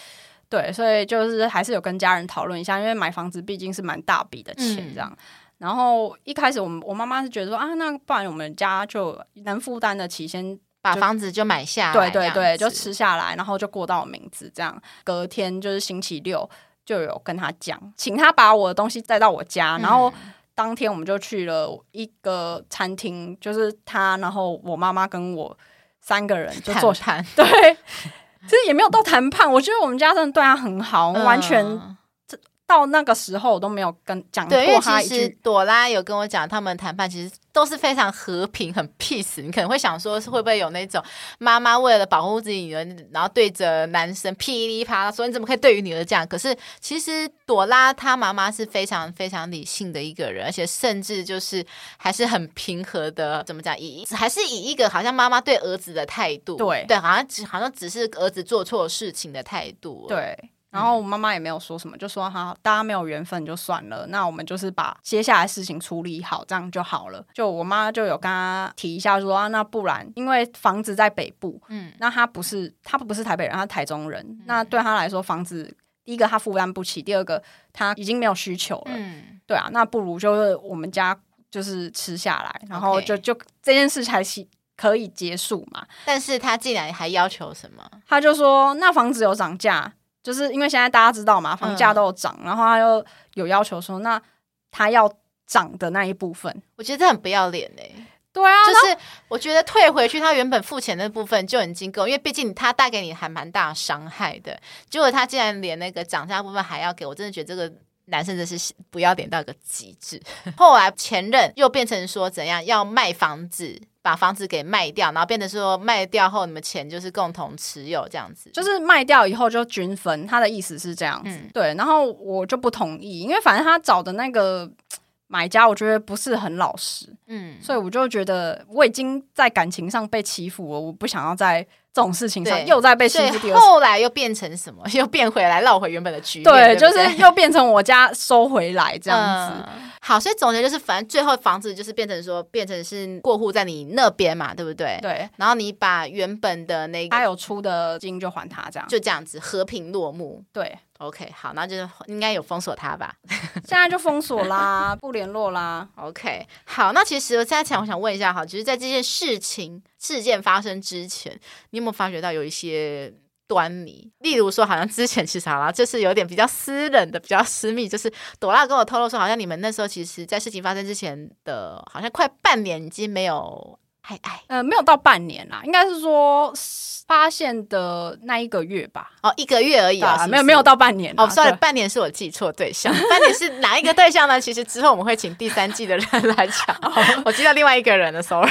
对，对，所以就是还是有跟家人讨论一下，因为买房子毕竟是蛮大笔的钱这样。嗯、然后一开始我们我妈妈是觉得说啊，那不然我们家就能负担得起，先把房子就买下来，对对对，就吃下来，然后就过到我名字这样。隔天就是星期六。就有跟他讲，请他把我的东西带到我家，嗯、然后当天我们就去了一个餐厅，就是他，然后我妈妈跟我三个人就坐下，谈 对，其实也没有到谈判，我觉得我们家真的对他很好，嗯、完全。到那个时候我都没有跟讲过他一句。其实朵拉有跟我讲，他们谈判其实都是非常和平、很 peace。你可能会想说，是会不会有那种妈妈为了保护自己女儿，然后对着男生噼里啪啦说：“你怎么可以对于女儿这样？”可是其实朵拉她妈妈是非常非常理性的一个人，而且甚至就是还是很平和的。怎么讲？以还是以一个好像妈妈对儿子的态度，对对，好像只好像只是儿子做错事情的态度，对。然后我妈妈也没有说什么，就说哈，大家没有缘分就算了，那我们就是把接下来事情处理好，这样就好了。就我妈就有跟她提一下说啊，那不然因为房子在北部，嗯，那她不是他不是台北人，她是台中人，嗯、那对她来说房子第一个他负担不起，第二个他已经没有需求了，嗯，对啊，那不如就是我们家就是吃下来，然后就就这件事才可以结束嘛。但是他竟然还要求什么？他就说那房子有涨价。就是因为现在大家知道嘛，房价都有涨，嗯、然后他又有要求说，那他要涨的那一部分，我觉得这很不要脸哎、欸。对啊，就是我觉得退回去他原本付钱的那部分就已经够，因为毕竟他带给你还蛮大伤害的。结果他竟然连那个涨价部分还要给我，真的觉得这个男生真是不要脸到个极致。后来前任又变成说怎样要卖房子，把房子给卖掉，然后变成说卖掉后你们钱就是共同持有这样子，就是卖掉以后就均分。他的意思是这样子，嗯、对。然后我就不同意，因为反正他找的那个买家，我觉得不是很老实，嗯，所以我就觉得我已经在感情上被欺负了，我不想要再。这种事情上又在被欺负，后来又变成什么？又变回来，绕回原本的局面。对，对对就是又变成我家收回来这样子。嗯、好，所以总结就是，反正最后房子就是变成说，变成是过户在你那边嘛，对不对？对。然后你把原本的那个他有出的金就还他，这样就这样子和平落幕。对。OK，好，那就是应该有封锁他吧？现在就封锁啦，不联络啦。OK，好，那其实我现在想，我想问一下，哈，就是，在这件事情事件发生之前，你有没有发觉到有一些端倪？例如说，好像之前其实好像就是有点比较私人的、比较私密，就是朵拉跟我透露说，好像你们那时候其实，在事情发生之前的，好像快半年已经没有。哎哎，呃，没有到半年啦，应该是说发现的那一个月吧。哦，一个月而已啊，没有没有到半年。哦，sorry，半年是我记错对象。半年是哪一个对象呢？其实之后我们会请第三季的人来讲。我记得另外一个人的 sorry。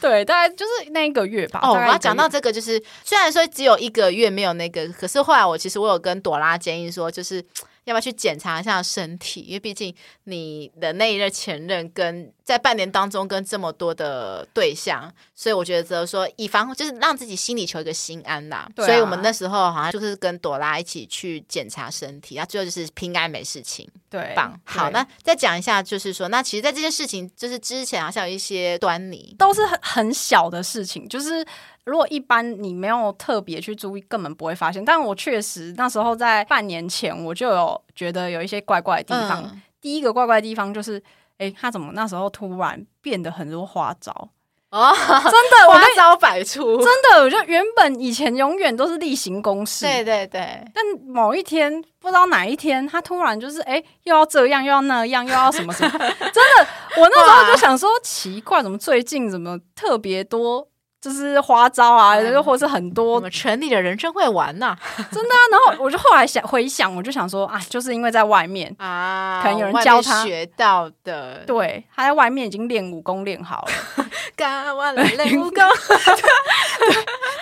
对，大概就是那一个月吧。哦，我要讲到这个，就是虽然说只有一个月没有那个，可是后来我其实我有跟朵拉建议说，就是。要不要去检查一下身体？因为毕竟你的那一任前任跟在半年当中跟这么多的对象，所以我觉得说以防就是让自己心里求一个心安呐。啊、所以我们那时候好像就是跟朵拉一起去检查身体，然后最后就是平安没事情。对，棒。好，那再讲一下，就是说，那其实，在这件事情就是之前好像有一些端倪，都是很很小的事情，就是。如果一般你没有特别去注意，根本不会发现。但我确实那时候在半年前，我就有觉得有一些怪怪的地方。嗯、第一个怪怪的地方就是，哎、欸，他怎么那时候突然变得很多花招哦？真的，花招百出，真的。我就原本以前永远都是例行公事，对对对。但某一天不知道哪一天，他突然就是，哎、欸，又要这样，又要那样，又要什么什么。真的，我那时候就想说，奇怪，怎么最近怎么特别多？就是花招啊，又、嗯、或是很多，我城里的人真会玩呐、啊，真的啊。然后我就后来想回想，我就想说啊，就是因为在外面啊，可能有人教他学到的。对，他在外面已经练武功练好了，干完了练武功，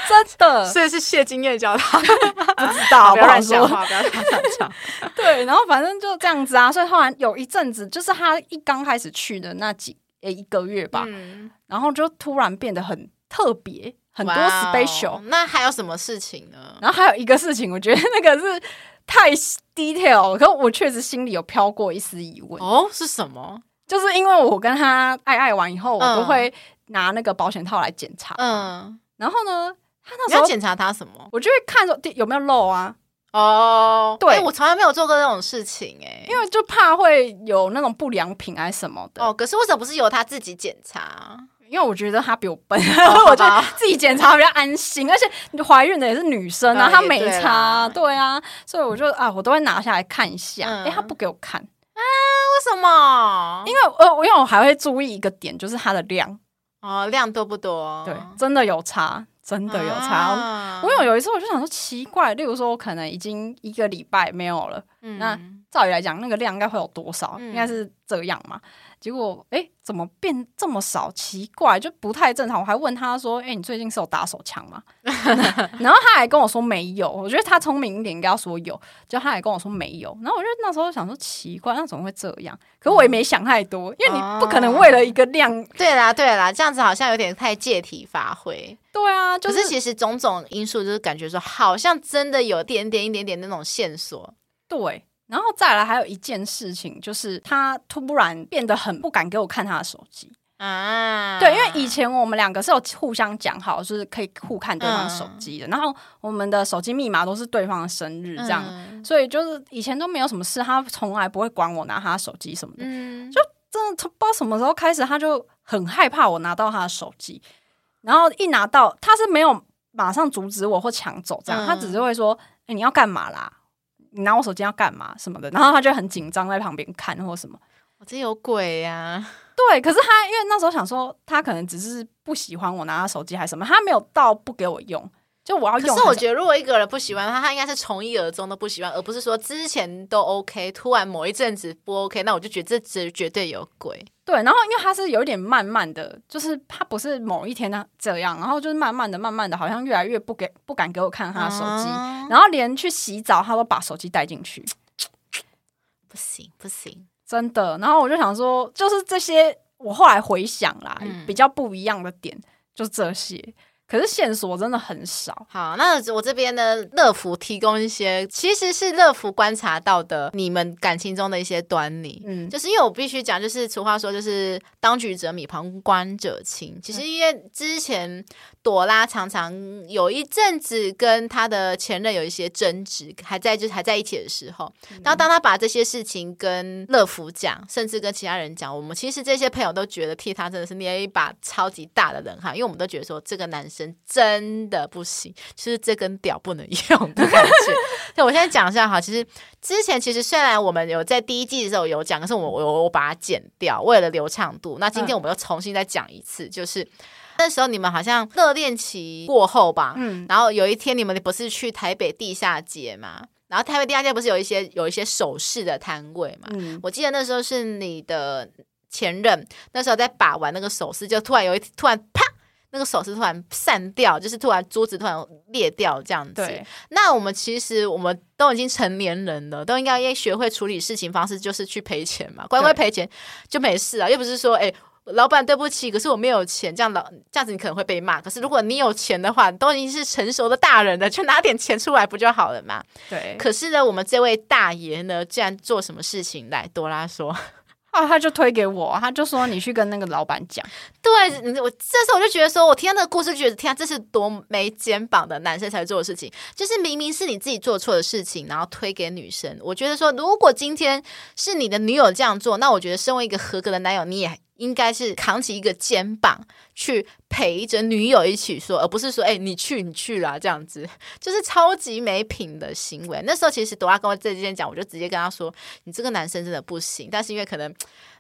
真的。所以是谢金燕教他，不知道，不要乱讲话，不要乱讲。对，然后反正就这样子啊。所以后来有一阵子，就是他一刚开始去的那几诶一个月吧，嗯、然后就突然变得很。特别很多 special，、那还有什么事情呢？然后还有一个事情，我觉得那个是太 detail，可是我确实心里有飘过一丝疑问。哦，是什么？就是因为我跟他爱爱完以后，我都会拿那个保险套来检查。嗯，然后呢，他那时候检查他什么？我就会看说有没有漏啊。哦，对，我从来没有做过这种事情哎，因为就怕会有那种不良品还是什么的。哦，可是为什么不是由他自己检查？因为我觉得他比我笨，哦、我就自己检查比较安心，而且你怀孕的也是女生啊，她、嗯、没差，对，对啊，所以我就啊，我都会拿下来看一下。哎、嗯，他不给我看啊？为什么？因为呃，因为我还会注意一个点，就是它的量哦，量多不多？对，真的有差，真的有差。啊、我有有一次我就想说奇怪，例如说我可能已经一个礼拜没有了，嗯、那照理来讲那个量应该会有多少？嗯、应该是这样嘛？结果，哎，怎么变这么少？奇怪，就不太正常。我还问他说：“哎，你最近是有打手枪吗？” 然后他还跟我说没有。我觉得他聪明一点，应该要说有。就他还跟我说没有。然后我就那时候想说奇怪，那怎么会这样？可我也没想太多，嗯、因为你不可能为了一个量。哦、对啦，对啦，这样子好像有点太借题发挥。对啊，就是、可是其实种种因素就是感觉说，好像真的有点点、一点点那种线索。对。然后再来还有一件事情，就是他突然变得很不敢给我看他的手机啊。对，因为以前我们两个是有互相讲好，就是可以互看对方手机的。嗯、然后我们的手机密码都是对方的生日这样，嗯、所以就是以前都没有什么事，他从来不会管我拿他的手机什么的。嗯、就真的从不知道什么时候开始，他就很害怕我拿到他的手机。然后一拿到，他是没有马上阻止我或抢走这样，嗯、他只是会说：“哎，你要干嘛啦？”你拿我手机要干嘛什么的？然后他就很紧张，在旁边看或什么。我这有鬼呀、啊！对，可是他因为那时候想说，他可能只是不喜欢我拿他手机还是什么，他没有到不给我用。就我要用。可是我觉得，如果一个人不喜欢他，他应该是从一而终都不喜欢，而不是说之前都 OK，突然某一阵子不 OK，那我就觉得这绝绝对有鬼。对，然后因为他是有点慢慢的，就是他不是某一天他这样，然后就是慢慢的、慢慢的，好像越来越不给、不敢给我看他的手机，嗯、然后连去洗澡他都把手机带进去，不行不行，真的。然后我就想说，就是这些，我后来回想啦，嗯、比较不一样的点就这些。可是线索真的很少。好，那我这边呢，乐福提供一些，其实是乐福观察到的你们感情中的一些端倪。嗯，就是因为我必须讲，就是俗话说，就是当局者迷，旁观者清。其实因为之前朵拉常常有一阵子跟她的前任有一些争执，还在就是还在一起的时候，然后当他把这些事情跟乐福讲，甚至跟其他人讲，我们其实这些朋友都觉得替他真的是捏一把超级大的冷汗，因为我们都觉得说这个男生。真的不行，就是这根屌不能 用的感觉。对，我现在讲一下哈，其实之前其实虽然我们有在第一季的时候有讲，可是我我我把它剪掉，为了流畅度。那今天我们又重新再讲一次，嗯、就是那时候你们好像热恋期过后吧，嗯，然后有一天你们不是去台北地下街嘛，然后台北地下街不是有一些有一些首饰的摊位嘛，嗯，我记得那时候是你的前任，那时候在把玩那个首饰，就突然有一突然啪。那个手是突然散掉，就是突然桌子突然裂掉这样子。那我们其实我们都已经成年人了，都应该要学会处理事情方式，就是去赔钱嘛，乖乖赔钱就没事啊。又不是说，哎，老板对不起，可是我没有钱，这样老这样子你可能会被骂。可是如果你有钱的话，都已经是成熟的大人了，就拿点钱出来不就好了嘛？对。可是呢，我们这位大爷呢，竟然做什么事情来？多拉说。啊，他就推给我，他就说你去跟那个老板讲。对，我这时候我就觉得说，我听到那个故事，觉得天啊，这是多没肩膀的男生才做的事情。就是明明是你自己做错的事情，然后推给女生。我觉得说，如果今天是你的女友这样做，那我觉得身为一个合格的男友，你也。应该是扛起一个肩膀去陪着女友一起说，而不是说，哎、欸，你去，你去啦，这样子就是超级没品的行为。那时候其实朵拉跟我这之间讲，我就直接跟他说，你这个男生真的不行。但是因为可能，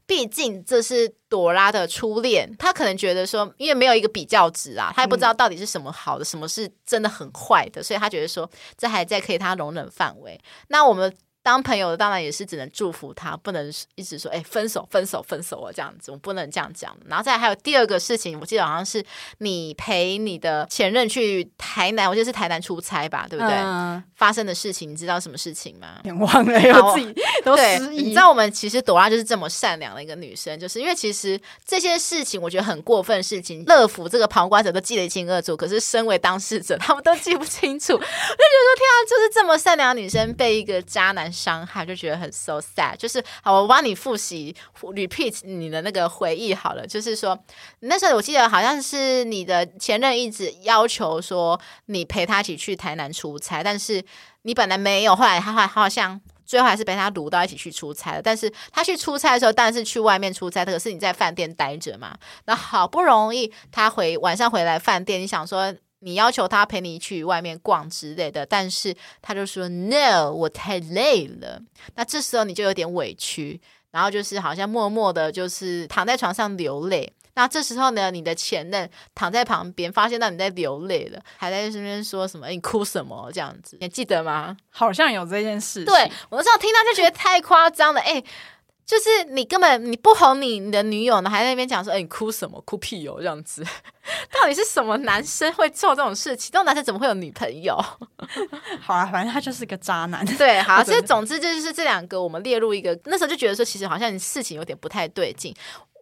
毕竟这是朵拉的初恋，他可能觉得说，因为没有一个比较值啊，他也不知道到底是什么好的，什么是真的很坏的，所以他觉得说，这还在可以他容忍范围。那我们。当朋友的当然也是只能祝福他，不能一直说哎、欸、分手分手分手啊这样子，我不能这样讲。然后再还有第二个事情，我记得好像是你陪你的前任去台南，我记得是台南出差吧，对不对？嗯、发生的事情你知道什么事情吗？忘了，有自己都对。你知道我们其实朵拉就是这么善良的一个女生，就是因为其实这些事情我觉得很过分的事情，乐福这个旁观者都记得一清二楚，可是身为当事者他们都记不清楚。我就觉得说天啊，就是这么善良的女生被一个渣男。伤害就觉得很 so sad，就是好，我帮你复习 repeat 你的那个回忆好了，就是说那时候我记得好像是你的前任一直要求说你陪他一起去台南出差，但是你本来没有，后来他还好像最后还是被他掳到一起去出差了。但是他去出差的时候，当然是去外面出差，可是你在饭店待着嘛，那好不容易他回晚上回来饭店，你想说。你要求他陪你去外面逛之类的，但是他就说 “no”，我太累了。那这时候你就有点委屈，然后就是好像默默的，就是躺在床上流泪。那这时候呢，你的前任躺在旁边，发现到你在流泪了，还在身边说什么“你哭什么”这样子，你记得吗？好像有这件事。对，我那时候听到就觉得太夸张了，哎。就是你根本你不哄你你的女友呢，还在那边讲说，哎、欸，你哭什么？哭屁哦，这样子，到底是什么男生会做这种事情？这种男生怎么会有女朋友？好啊，反正他就是个渣男。对，好，所以总之就是这两个，我们列入一个，那时候就觉得说，其实好像事情有点不太对劲。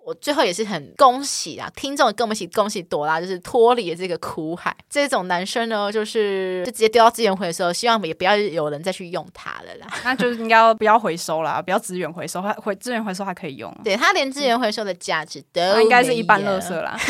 我最后也是很恭喜啊，听众跟我们一起恭喜朵拉，就是脱离了这个苦海。这种男生呢，就是就直接丢到资源回收，希望也不要有人再去用它了啦。那就是应该要不要回收啦，不要资源回收，还回资源回收还可以用。对，他连资源回收的价值都应该是一般垃圾啦。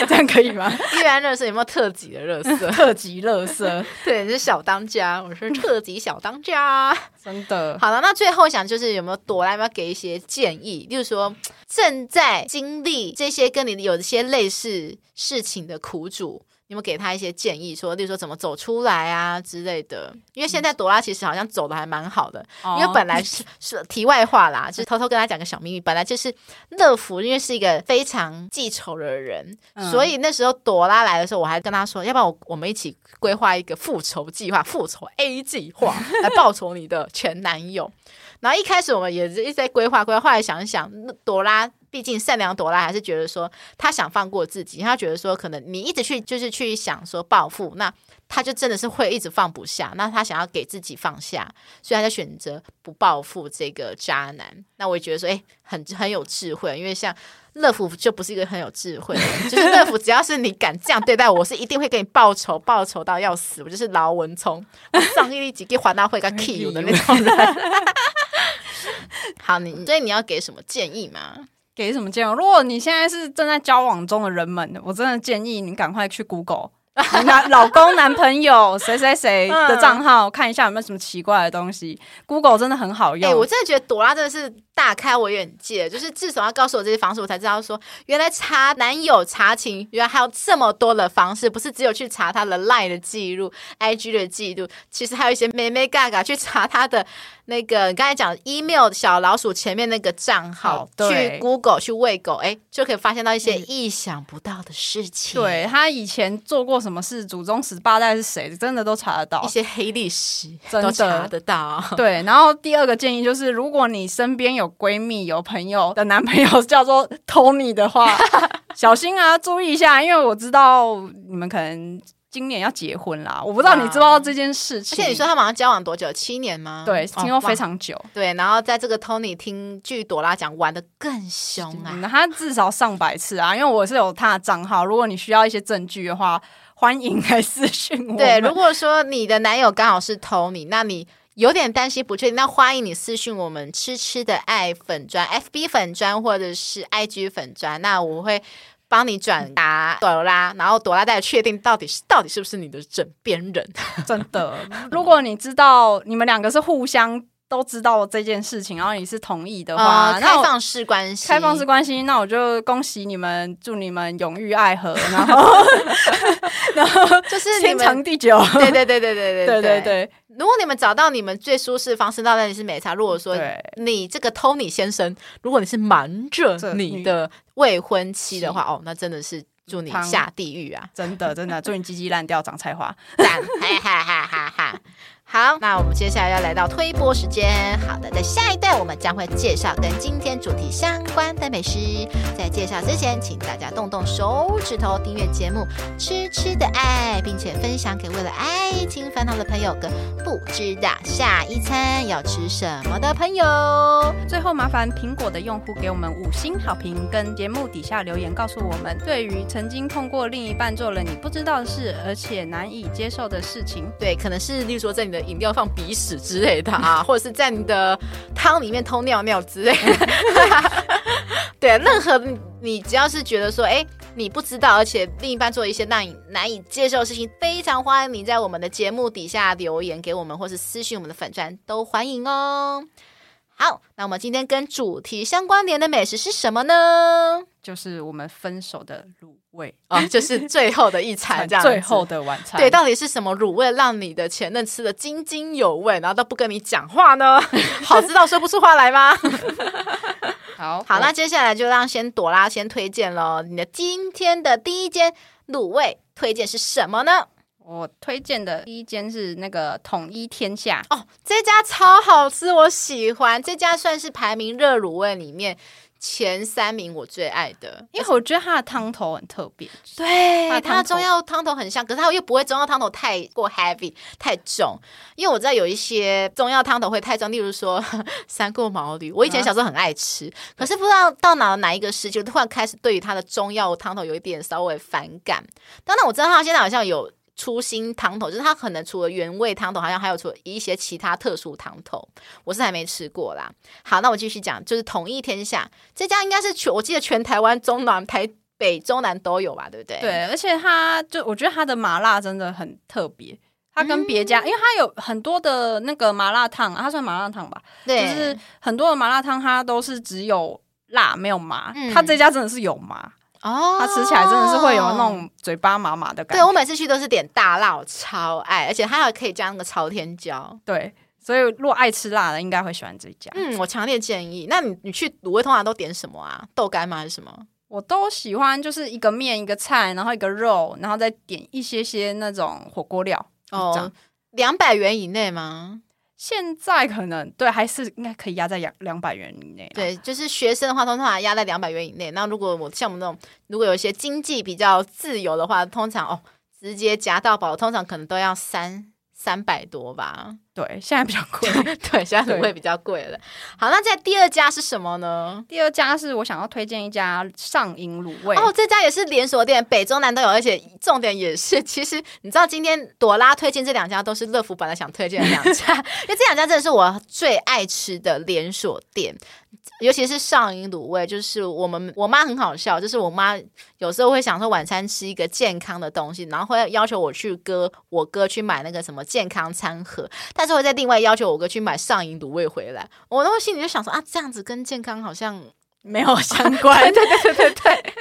这样可以吗？一般热色有没有特级的热色？特级热色，对，你是小当家，我是特级小当家，真的。好了，那最后想就是有没有朵拉有没有给一些建议？例如说正在经历这些跟你有一些类似事情的苦主，有没有给他一些建议，说例如说怎么走出来啊之类的？因为现在朵拉其实好像走的还蛮好的，嗯、因为本来是 是题外话啦，就是偷偷跟他讲个小秘密，本来就是乐福因为是一个非常记仇的人，嗯、所以那时候朵拉来的时候，我还跟他说，要不然我我们一起规划一个复仇计划，复仇 A 计划来报仇你的前男友。然后一开始我们也是一直在规划规划，后来想一想，朵拉。毕竟善良朵拉还是觉得说，他想放过自己，他觉得说，可能你一直去就是去想说报复，那他就真的是会一直放不下。那他想要给自己放下，所以他就选择不报复这个渣男。那我也觉得说，哎，很很有智慧，因为像乐福就不是一个很有智慧的人，就是乐福只要是你敢这样对待我，是一定会给你报仇，报仇到要死。我就是劳文聪，上一集给华纳会个 key 的那种人。好，你所以你要给什么建议吗？给什么建议？如果你现在是正在交往中的人们，我真的建议你赶快去 Google 男老公、男朋友谁谁谁的账号，嗯、看一下有没有什么奇怪的东西。Google 真的很好用。哎、欸，我真的觉得朵拉真的是大开我眼界，就是至少要告诉我这些方式，我才知道说，原来查男友查情，原来还有这么多的方式，不是只有去查他的 Line 的记录、IG 的记录，其实还有一些妹妹嘎嘎去查他的。那个你刚才讲 email 小老鼠前面那个账号，去 Google 去喂狗，哎，就可以发现到一些意想不到的事情。对，他以前做过什么事，祖宗十八代是谁，真的都查得到。一些黑历史真的都查得到。对，然后第二个建议就是，如果你身边有闺蜜、有朋友的男朋友叫做 Tony 的话，小心啊，注意一下，因为我知道你们可能。今年要结婚啦，我不知道你知不知道这件事情。而且你说他马上交往多久？七年吗？对，听说非常久。对，然后在这个 Tony 听据朵拉讲，玩的更凶啊！那他至少上百次啊，因为我是有他的账号。如果你需要一些证据的话，欢迎来私讯我。对，如果说你的男友刚好是 Tony，那你有点担心不确定，那欢迎你私信我们吃吃的爱粉砖、FB 粉砖或者是 IG 粉砖，那我会。帮你转达朵拉，然后朵拉再确定到底是到底是不是你的枕边人。真的，如果你知道你们两个是互相都知道这件事情，然后你是同意的话，呃、开放式关系，开放式关系，那我就恭喜你们，祝你们永浴爱河，然后 然后就是天长地久。对对对对对对对对对。如果你们找到你们最舒适的方式，那你是美差。如果说你这个 Tony 先生，如果你是瞒着你的未婚妻的话，哦，那真的是祝你下地狱啊！真的真的，祝你鸡鸡烂掉长菜花，赞！哈哈哈哈哈。好，那我们接下来要来到推播时间。好的，在下一段我们将会介绍跟今天主题相关的美食。在介绍之前，请大家动动手指头订阅节目《吃吃的爱》，并且分享给为了爱情烦恼的朋友跟不知道下一餐要吃什么的朋友。最后，麻烦苹果的用户给我们五星好评，跟节目底下留言告诉我们，对于曾经通过另一半做了你不知道的事，而且难以接受的事情，对，可能是例如说在你的。饮料放鼻屎之类的啊，或者是在你的汤里面偷尿尿之类的。对，任何你只要是觉得说，哎，你不知道，而且另一半做一些让你难以接受的事情，非常欢迎你在我们的节目底下留言给我们，或是私信我们的粉砖，都欢迎哦。好，那我们今天跟主题相关联的美食是什么呢？就是我们分手的卤味啊，就是最后的一餐，这样最后的晚餐。对，到底是什么卤味让你的前任吃得津津有味，然后都不跟你讲话呢？好知道说不出话来吗？好 好，那接下来就让先朵拉先推荐喽。你的今天的第一间卤味推荐是什么呢？我推荐的第一间是那个统一天下哦，这家超好吃，我喜欢这家，算是排名热卤味里面前三名我最爱的，因为我觉得它的汤头很特别，对，它的中药汤头很像，可是它又不会中药汤头太过 heavy 太重，因为我知道有一些中药汤头会太重，例如说 三顾茅庐，我以前小时候很爱吃，啊、可是不知道到哪哪一个时期，突然开始对于它的中药汤头有一点稍微反感。当然我知道它现在好像有。出新汤头，就是它可能除了原味汤头，好像还有除一些其他特殊汤头，我是还没吃过啦。好，那我继续讲，就是统一天下这家应该是全，我记得全台湾中南台北中南都有吧，对不对？对，而且它就我觉得它的麻辣真的很特别，它跟别家，嗯、因为它有很多的那个麻辣烫，它算麻辣烫吧？对，就是很多的麻辣烫它都是只有辣没有麻，嗯、它这家真的是有麻。哦，它吃起来真的是会有那种嘴巴麻麻的感觉。对，我每次去都是点大辣，我超爱，而且它还可以加那个朝天椒。对，所以如果爱吃辣的，应该会喜欢这家。嗯，我强烈建议。那你你去卤味通常都点什么啊？豆干吗？还是什么？我都喜欢，就是一个面一个菜，然后一个肉，然后再点一些些那种火锅料。哦，两百元以内吗？现在可能对，还是应该可以压在两两百元以内，对，就是学生的话，通常压在两百元以内。那如果我像我们那种，如果有一些经济比较自由的话，通常哦，直接夹到饱，通常可能都要三三百多吧。对，现在比较贵。对，现在卤味比较贵了。好，那在第二家是什么呢？第二家是我想要推荐一家上瘾卤味。哦，这家也是连锁店，北中南都有，而且重点也是，其实你知道，今天朵拉推荐这两家都是乐福本来想推荐的两家，因为这两家真的是我最爱吃的连锁店。尤其是上瘾卤味，就是我们我妈很好笑，就是我妈有时候会想说晚餐吃一个健康的东西，然后会要求我去哥我哥去买那个什么健康餐盒，但是会再另外要求我哥去买上瘾毒味回来，我那会心里就想说啊，这样子跟健康好像。没有相关，对对对对对，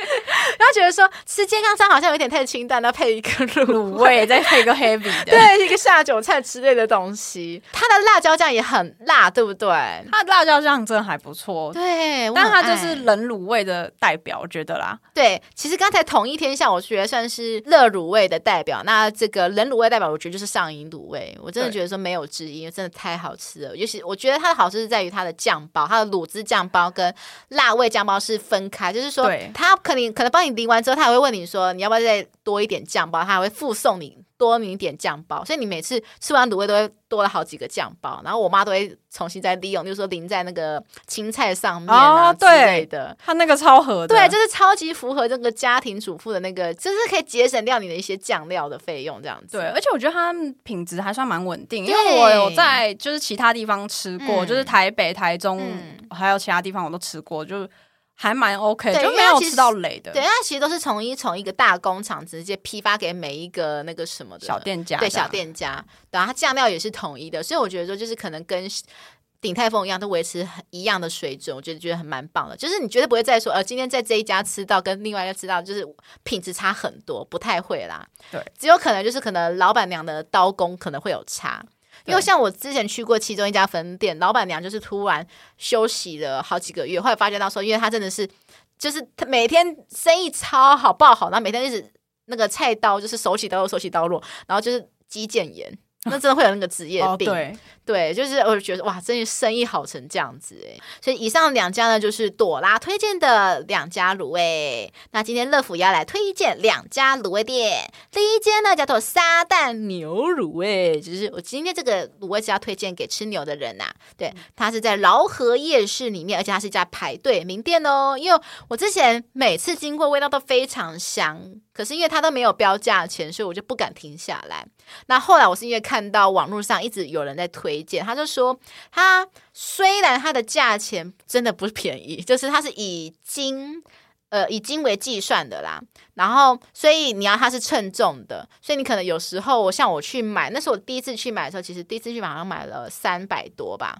然后觉得说吃健康餐好像有点太清淡，要配一个卤味，再配一个 heavy 的，对，一个下酒菜之类的东西。它的辣椒酱也很辣，对不对？它的辣椒酱真的还不错，对，但它就是冷卤味的代表，我觉得啦。对，其实刚才同一天下，我觉得算是热卤味的代表。那这个冷卤味代表，我觉得就是上瘾卤味。我真的觉得说没有之一，真的太好吃了。尤其我觉得它的好吃是在于它的酱包，它的卤汁酱包跟辣。味酱包是分开，就是说，它可能可能帮你淋完之后，他还会问你说，你要不要再多一点酱包？他还会附送你多你一点酱包，所以你每次吃完卤味都会多了好几个酱包。然后我妈都会重新再利用，就是说淋在那个青菜上面啊之类的。它那个超合的，对，就是超级符合这个家庭主妇的那个，就是可以节省掉你的一些酱料的费用，这样子。对，而且我觉得它品质还算蛮稳定，因为我有在就是其他地方吃过，就是台北、台中还有其他地方我都吃过，就。还蛮 OK，就没有吃到雷的。对，它其实都是从一从一个大工厂直接批发给每一个那个什么的小店家，对小店家。然后它酱料也是统一的，所以我觉得说就是可能跟鼎泰丰一样，都维持一样的水准。我觉得觉得很蛮棒的，就是你绝对不会再说，呃，今天在这一家吃到跟另外一家吃到就是品质差很多，不太会啦。对，只有可能就是可能老板娘的刀工可能会有差。因为像我之前去过其中一家分店，老板娘就是突然休息了好几个月，后来发现到说，因为她真的是，就是她每天生意超好爆好，然后每天就是那个菜刀就是手起刀落手起刀落，然后就是肌腱炎。那真的会有那个职业病，哦、对对，就是我觉得哇，真的生意好成这样子哎，所以以上两家呢，就是朵拉推荐的两家卤味。那今天乐福要来推荐两家卤味店，第一间呢叫做撒旦牛卤味，就是我今天这个卤味是要推荐给吃牛的人呐、啊。对，它是在饶河夜市里面，而且它是一家排队名店哦。因为我之前每次经过，味道都非常香，可是因为他都没有标价钱，所以我就不敢停下来。那后来我是因为看到网络上一直有人在推荐，他就说，他虽然他的价钱真的不是便宜，就是他是以斤。呃，以斤为计算的啦，然后所以你要它是称重的，所以你可能有时候我像我去买，那是我第一次去买的时候，其实第一次去买好像买了三百多吧，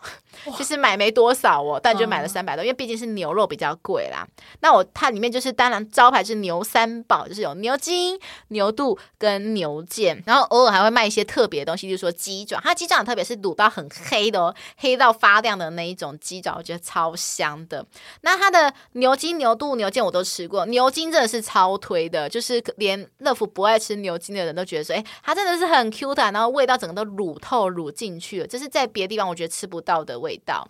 其实买没多少哦，但就买了三百多，因为毕竟是牛肉比较贵啦。那我它里面就是当然招牌是牛三宝，就是有牛筋、牛肚跟牛腱，然后偶尔还会卖一些特别的东西，就是说鸡爪，它鸡爪特别是卤到很黑的哦，黑到发亮的那一种鸡爪，我觉得超香的。那它的牛筋、牛肚、牛腱我。都吃过牛筋，真的是超推的，就是连乐福不爱吃牛筋的人都觉得说，哎，它真的是很 Q 弹，然后味道整个都卤透卤进去了，这是在别的地方我觉得吃不到的味道。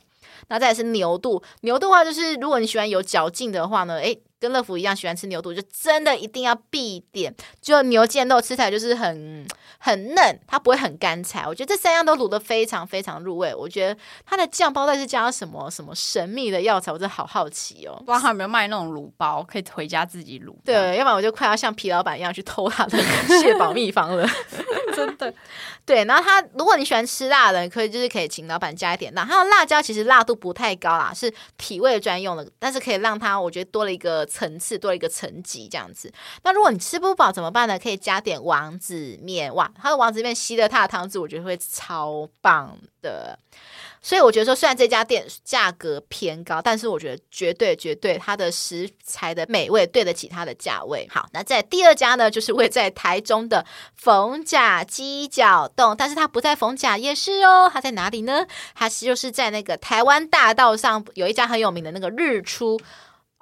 那再来是牛肚，牛肚的话就是如果你喜欢有嚼劲的话呢，哎。跟乐福一样喜欢吃牛肚，就真的一定要必点。就牛腱肉吃起来就是很很嫩，它不会很干柴。我觉得这三样都卤的非常非常入味。我觉得它的酱包到底是加了什么什么神秘的药材，我真的好好奇哦。不知道他有没有卖那种卤包，可以回家自己卤。对，要不然我就快要像皮老板一样去偷他的 蟹堡秘方了。真的。对，然后他如果你喜欢吃辣的，可以就是可以请老板加一点辣。他的辣椒其实辣度不太高啦，是体味专用的，但是可以让它我觉得多了一个。层次多了一个层级这样子，那如果你吃不饱怎么办呢？可以加点王子面，哇，他的王子面吸了他的汤汁，我觉得会超棒的。所以我觉得说，虽然这家店价格偏高，但是我觉得绝对绝对它的食材的美味对得起它的价位。好，那在第二家呢，就是位在台中的逢甲鸡脚冻，但是它不在逢甲夜市哦，它在哪里呢？它是就是在那个台湾大道上有一家很有名的那个日出。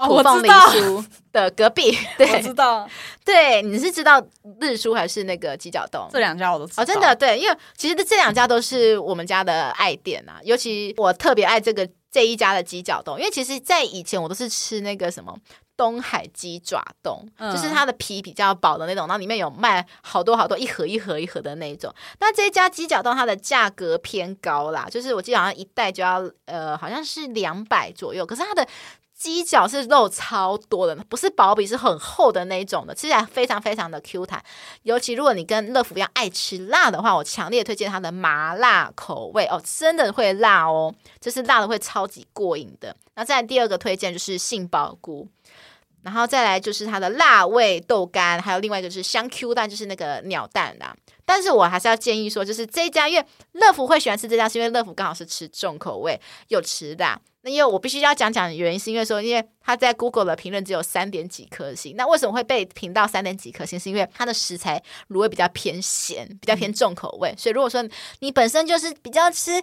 土凤梨酥的隔壁，哦、对，我知道，对，你是知道日出还是那个鸡脚冻？这两家我都知道。哦，真的，对，因为其实这两家都是我们家的爱店啊，尤其我特别爱这个这一家的鸡脚冻，因为其实，在以前我都是吃那个什么东海鸡爪冻，嗯、就是它的皮比较薄的那种，然后里面有卖好多好多一盒一盒一盒的那种。那这一家鸡脚冻它的价格偏高啦，就是我记得好像一袋就要呃，好像是两百左右，可是它的。鸡脚是肉超多的，不是薄皮，是很厚的那种的，吃起来非常非常的 Q 弹。尤其如果你跟乐福一样爱吃辣的话，我强烈推荐它的麻辣口味哦，真的会辣哦，就是辣的会超级过瘾的。那再第二个推荐就是杏鲍菇，然后再来就是它的辣味豆干，还有另外就是香 Q 蛋，就是那个鸟蛋啦。但是我还是要建议说，就是这家，因为乐福会喜欢吃这家，是因为乐福刚好是吃重口味又吃辣。那因为我必须要讲讲原因，是因为说，因为他在 Google 的评论只有三点几颗星。那为什么会被评到三点几颗星？是因为它的食材卤味比较偏咸，比较偏重口味。所以如果说你本身就是比较吃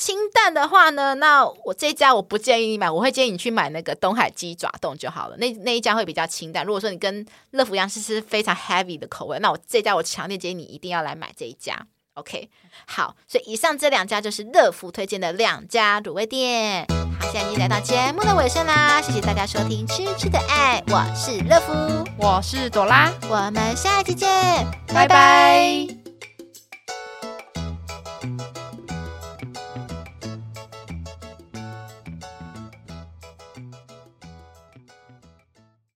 清淡的话呢，那我这家我不建议你买，我会建议你去买那个东海鸡爪冻就好了。那那一家会比较清淡。如果说你跟乐福一样是吃非常 heavy 的口味，那我这家我强烈建议你一定要来买这一家。OK，好，所以以上这两家就是乐福推荐的两家卤味店。好，现在已经来到节目的尾声啦，谢谢大家收听《吃吃的爱》，我是乐福，我是朵拉，我们下一期见，拜拜。拜拜。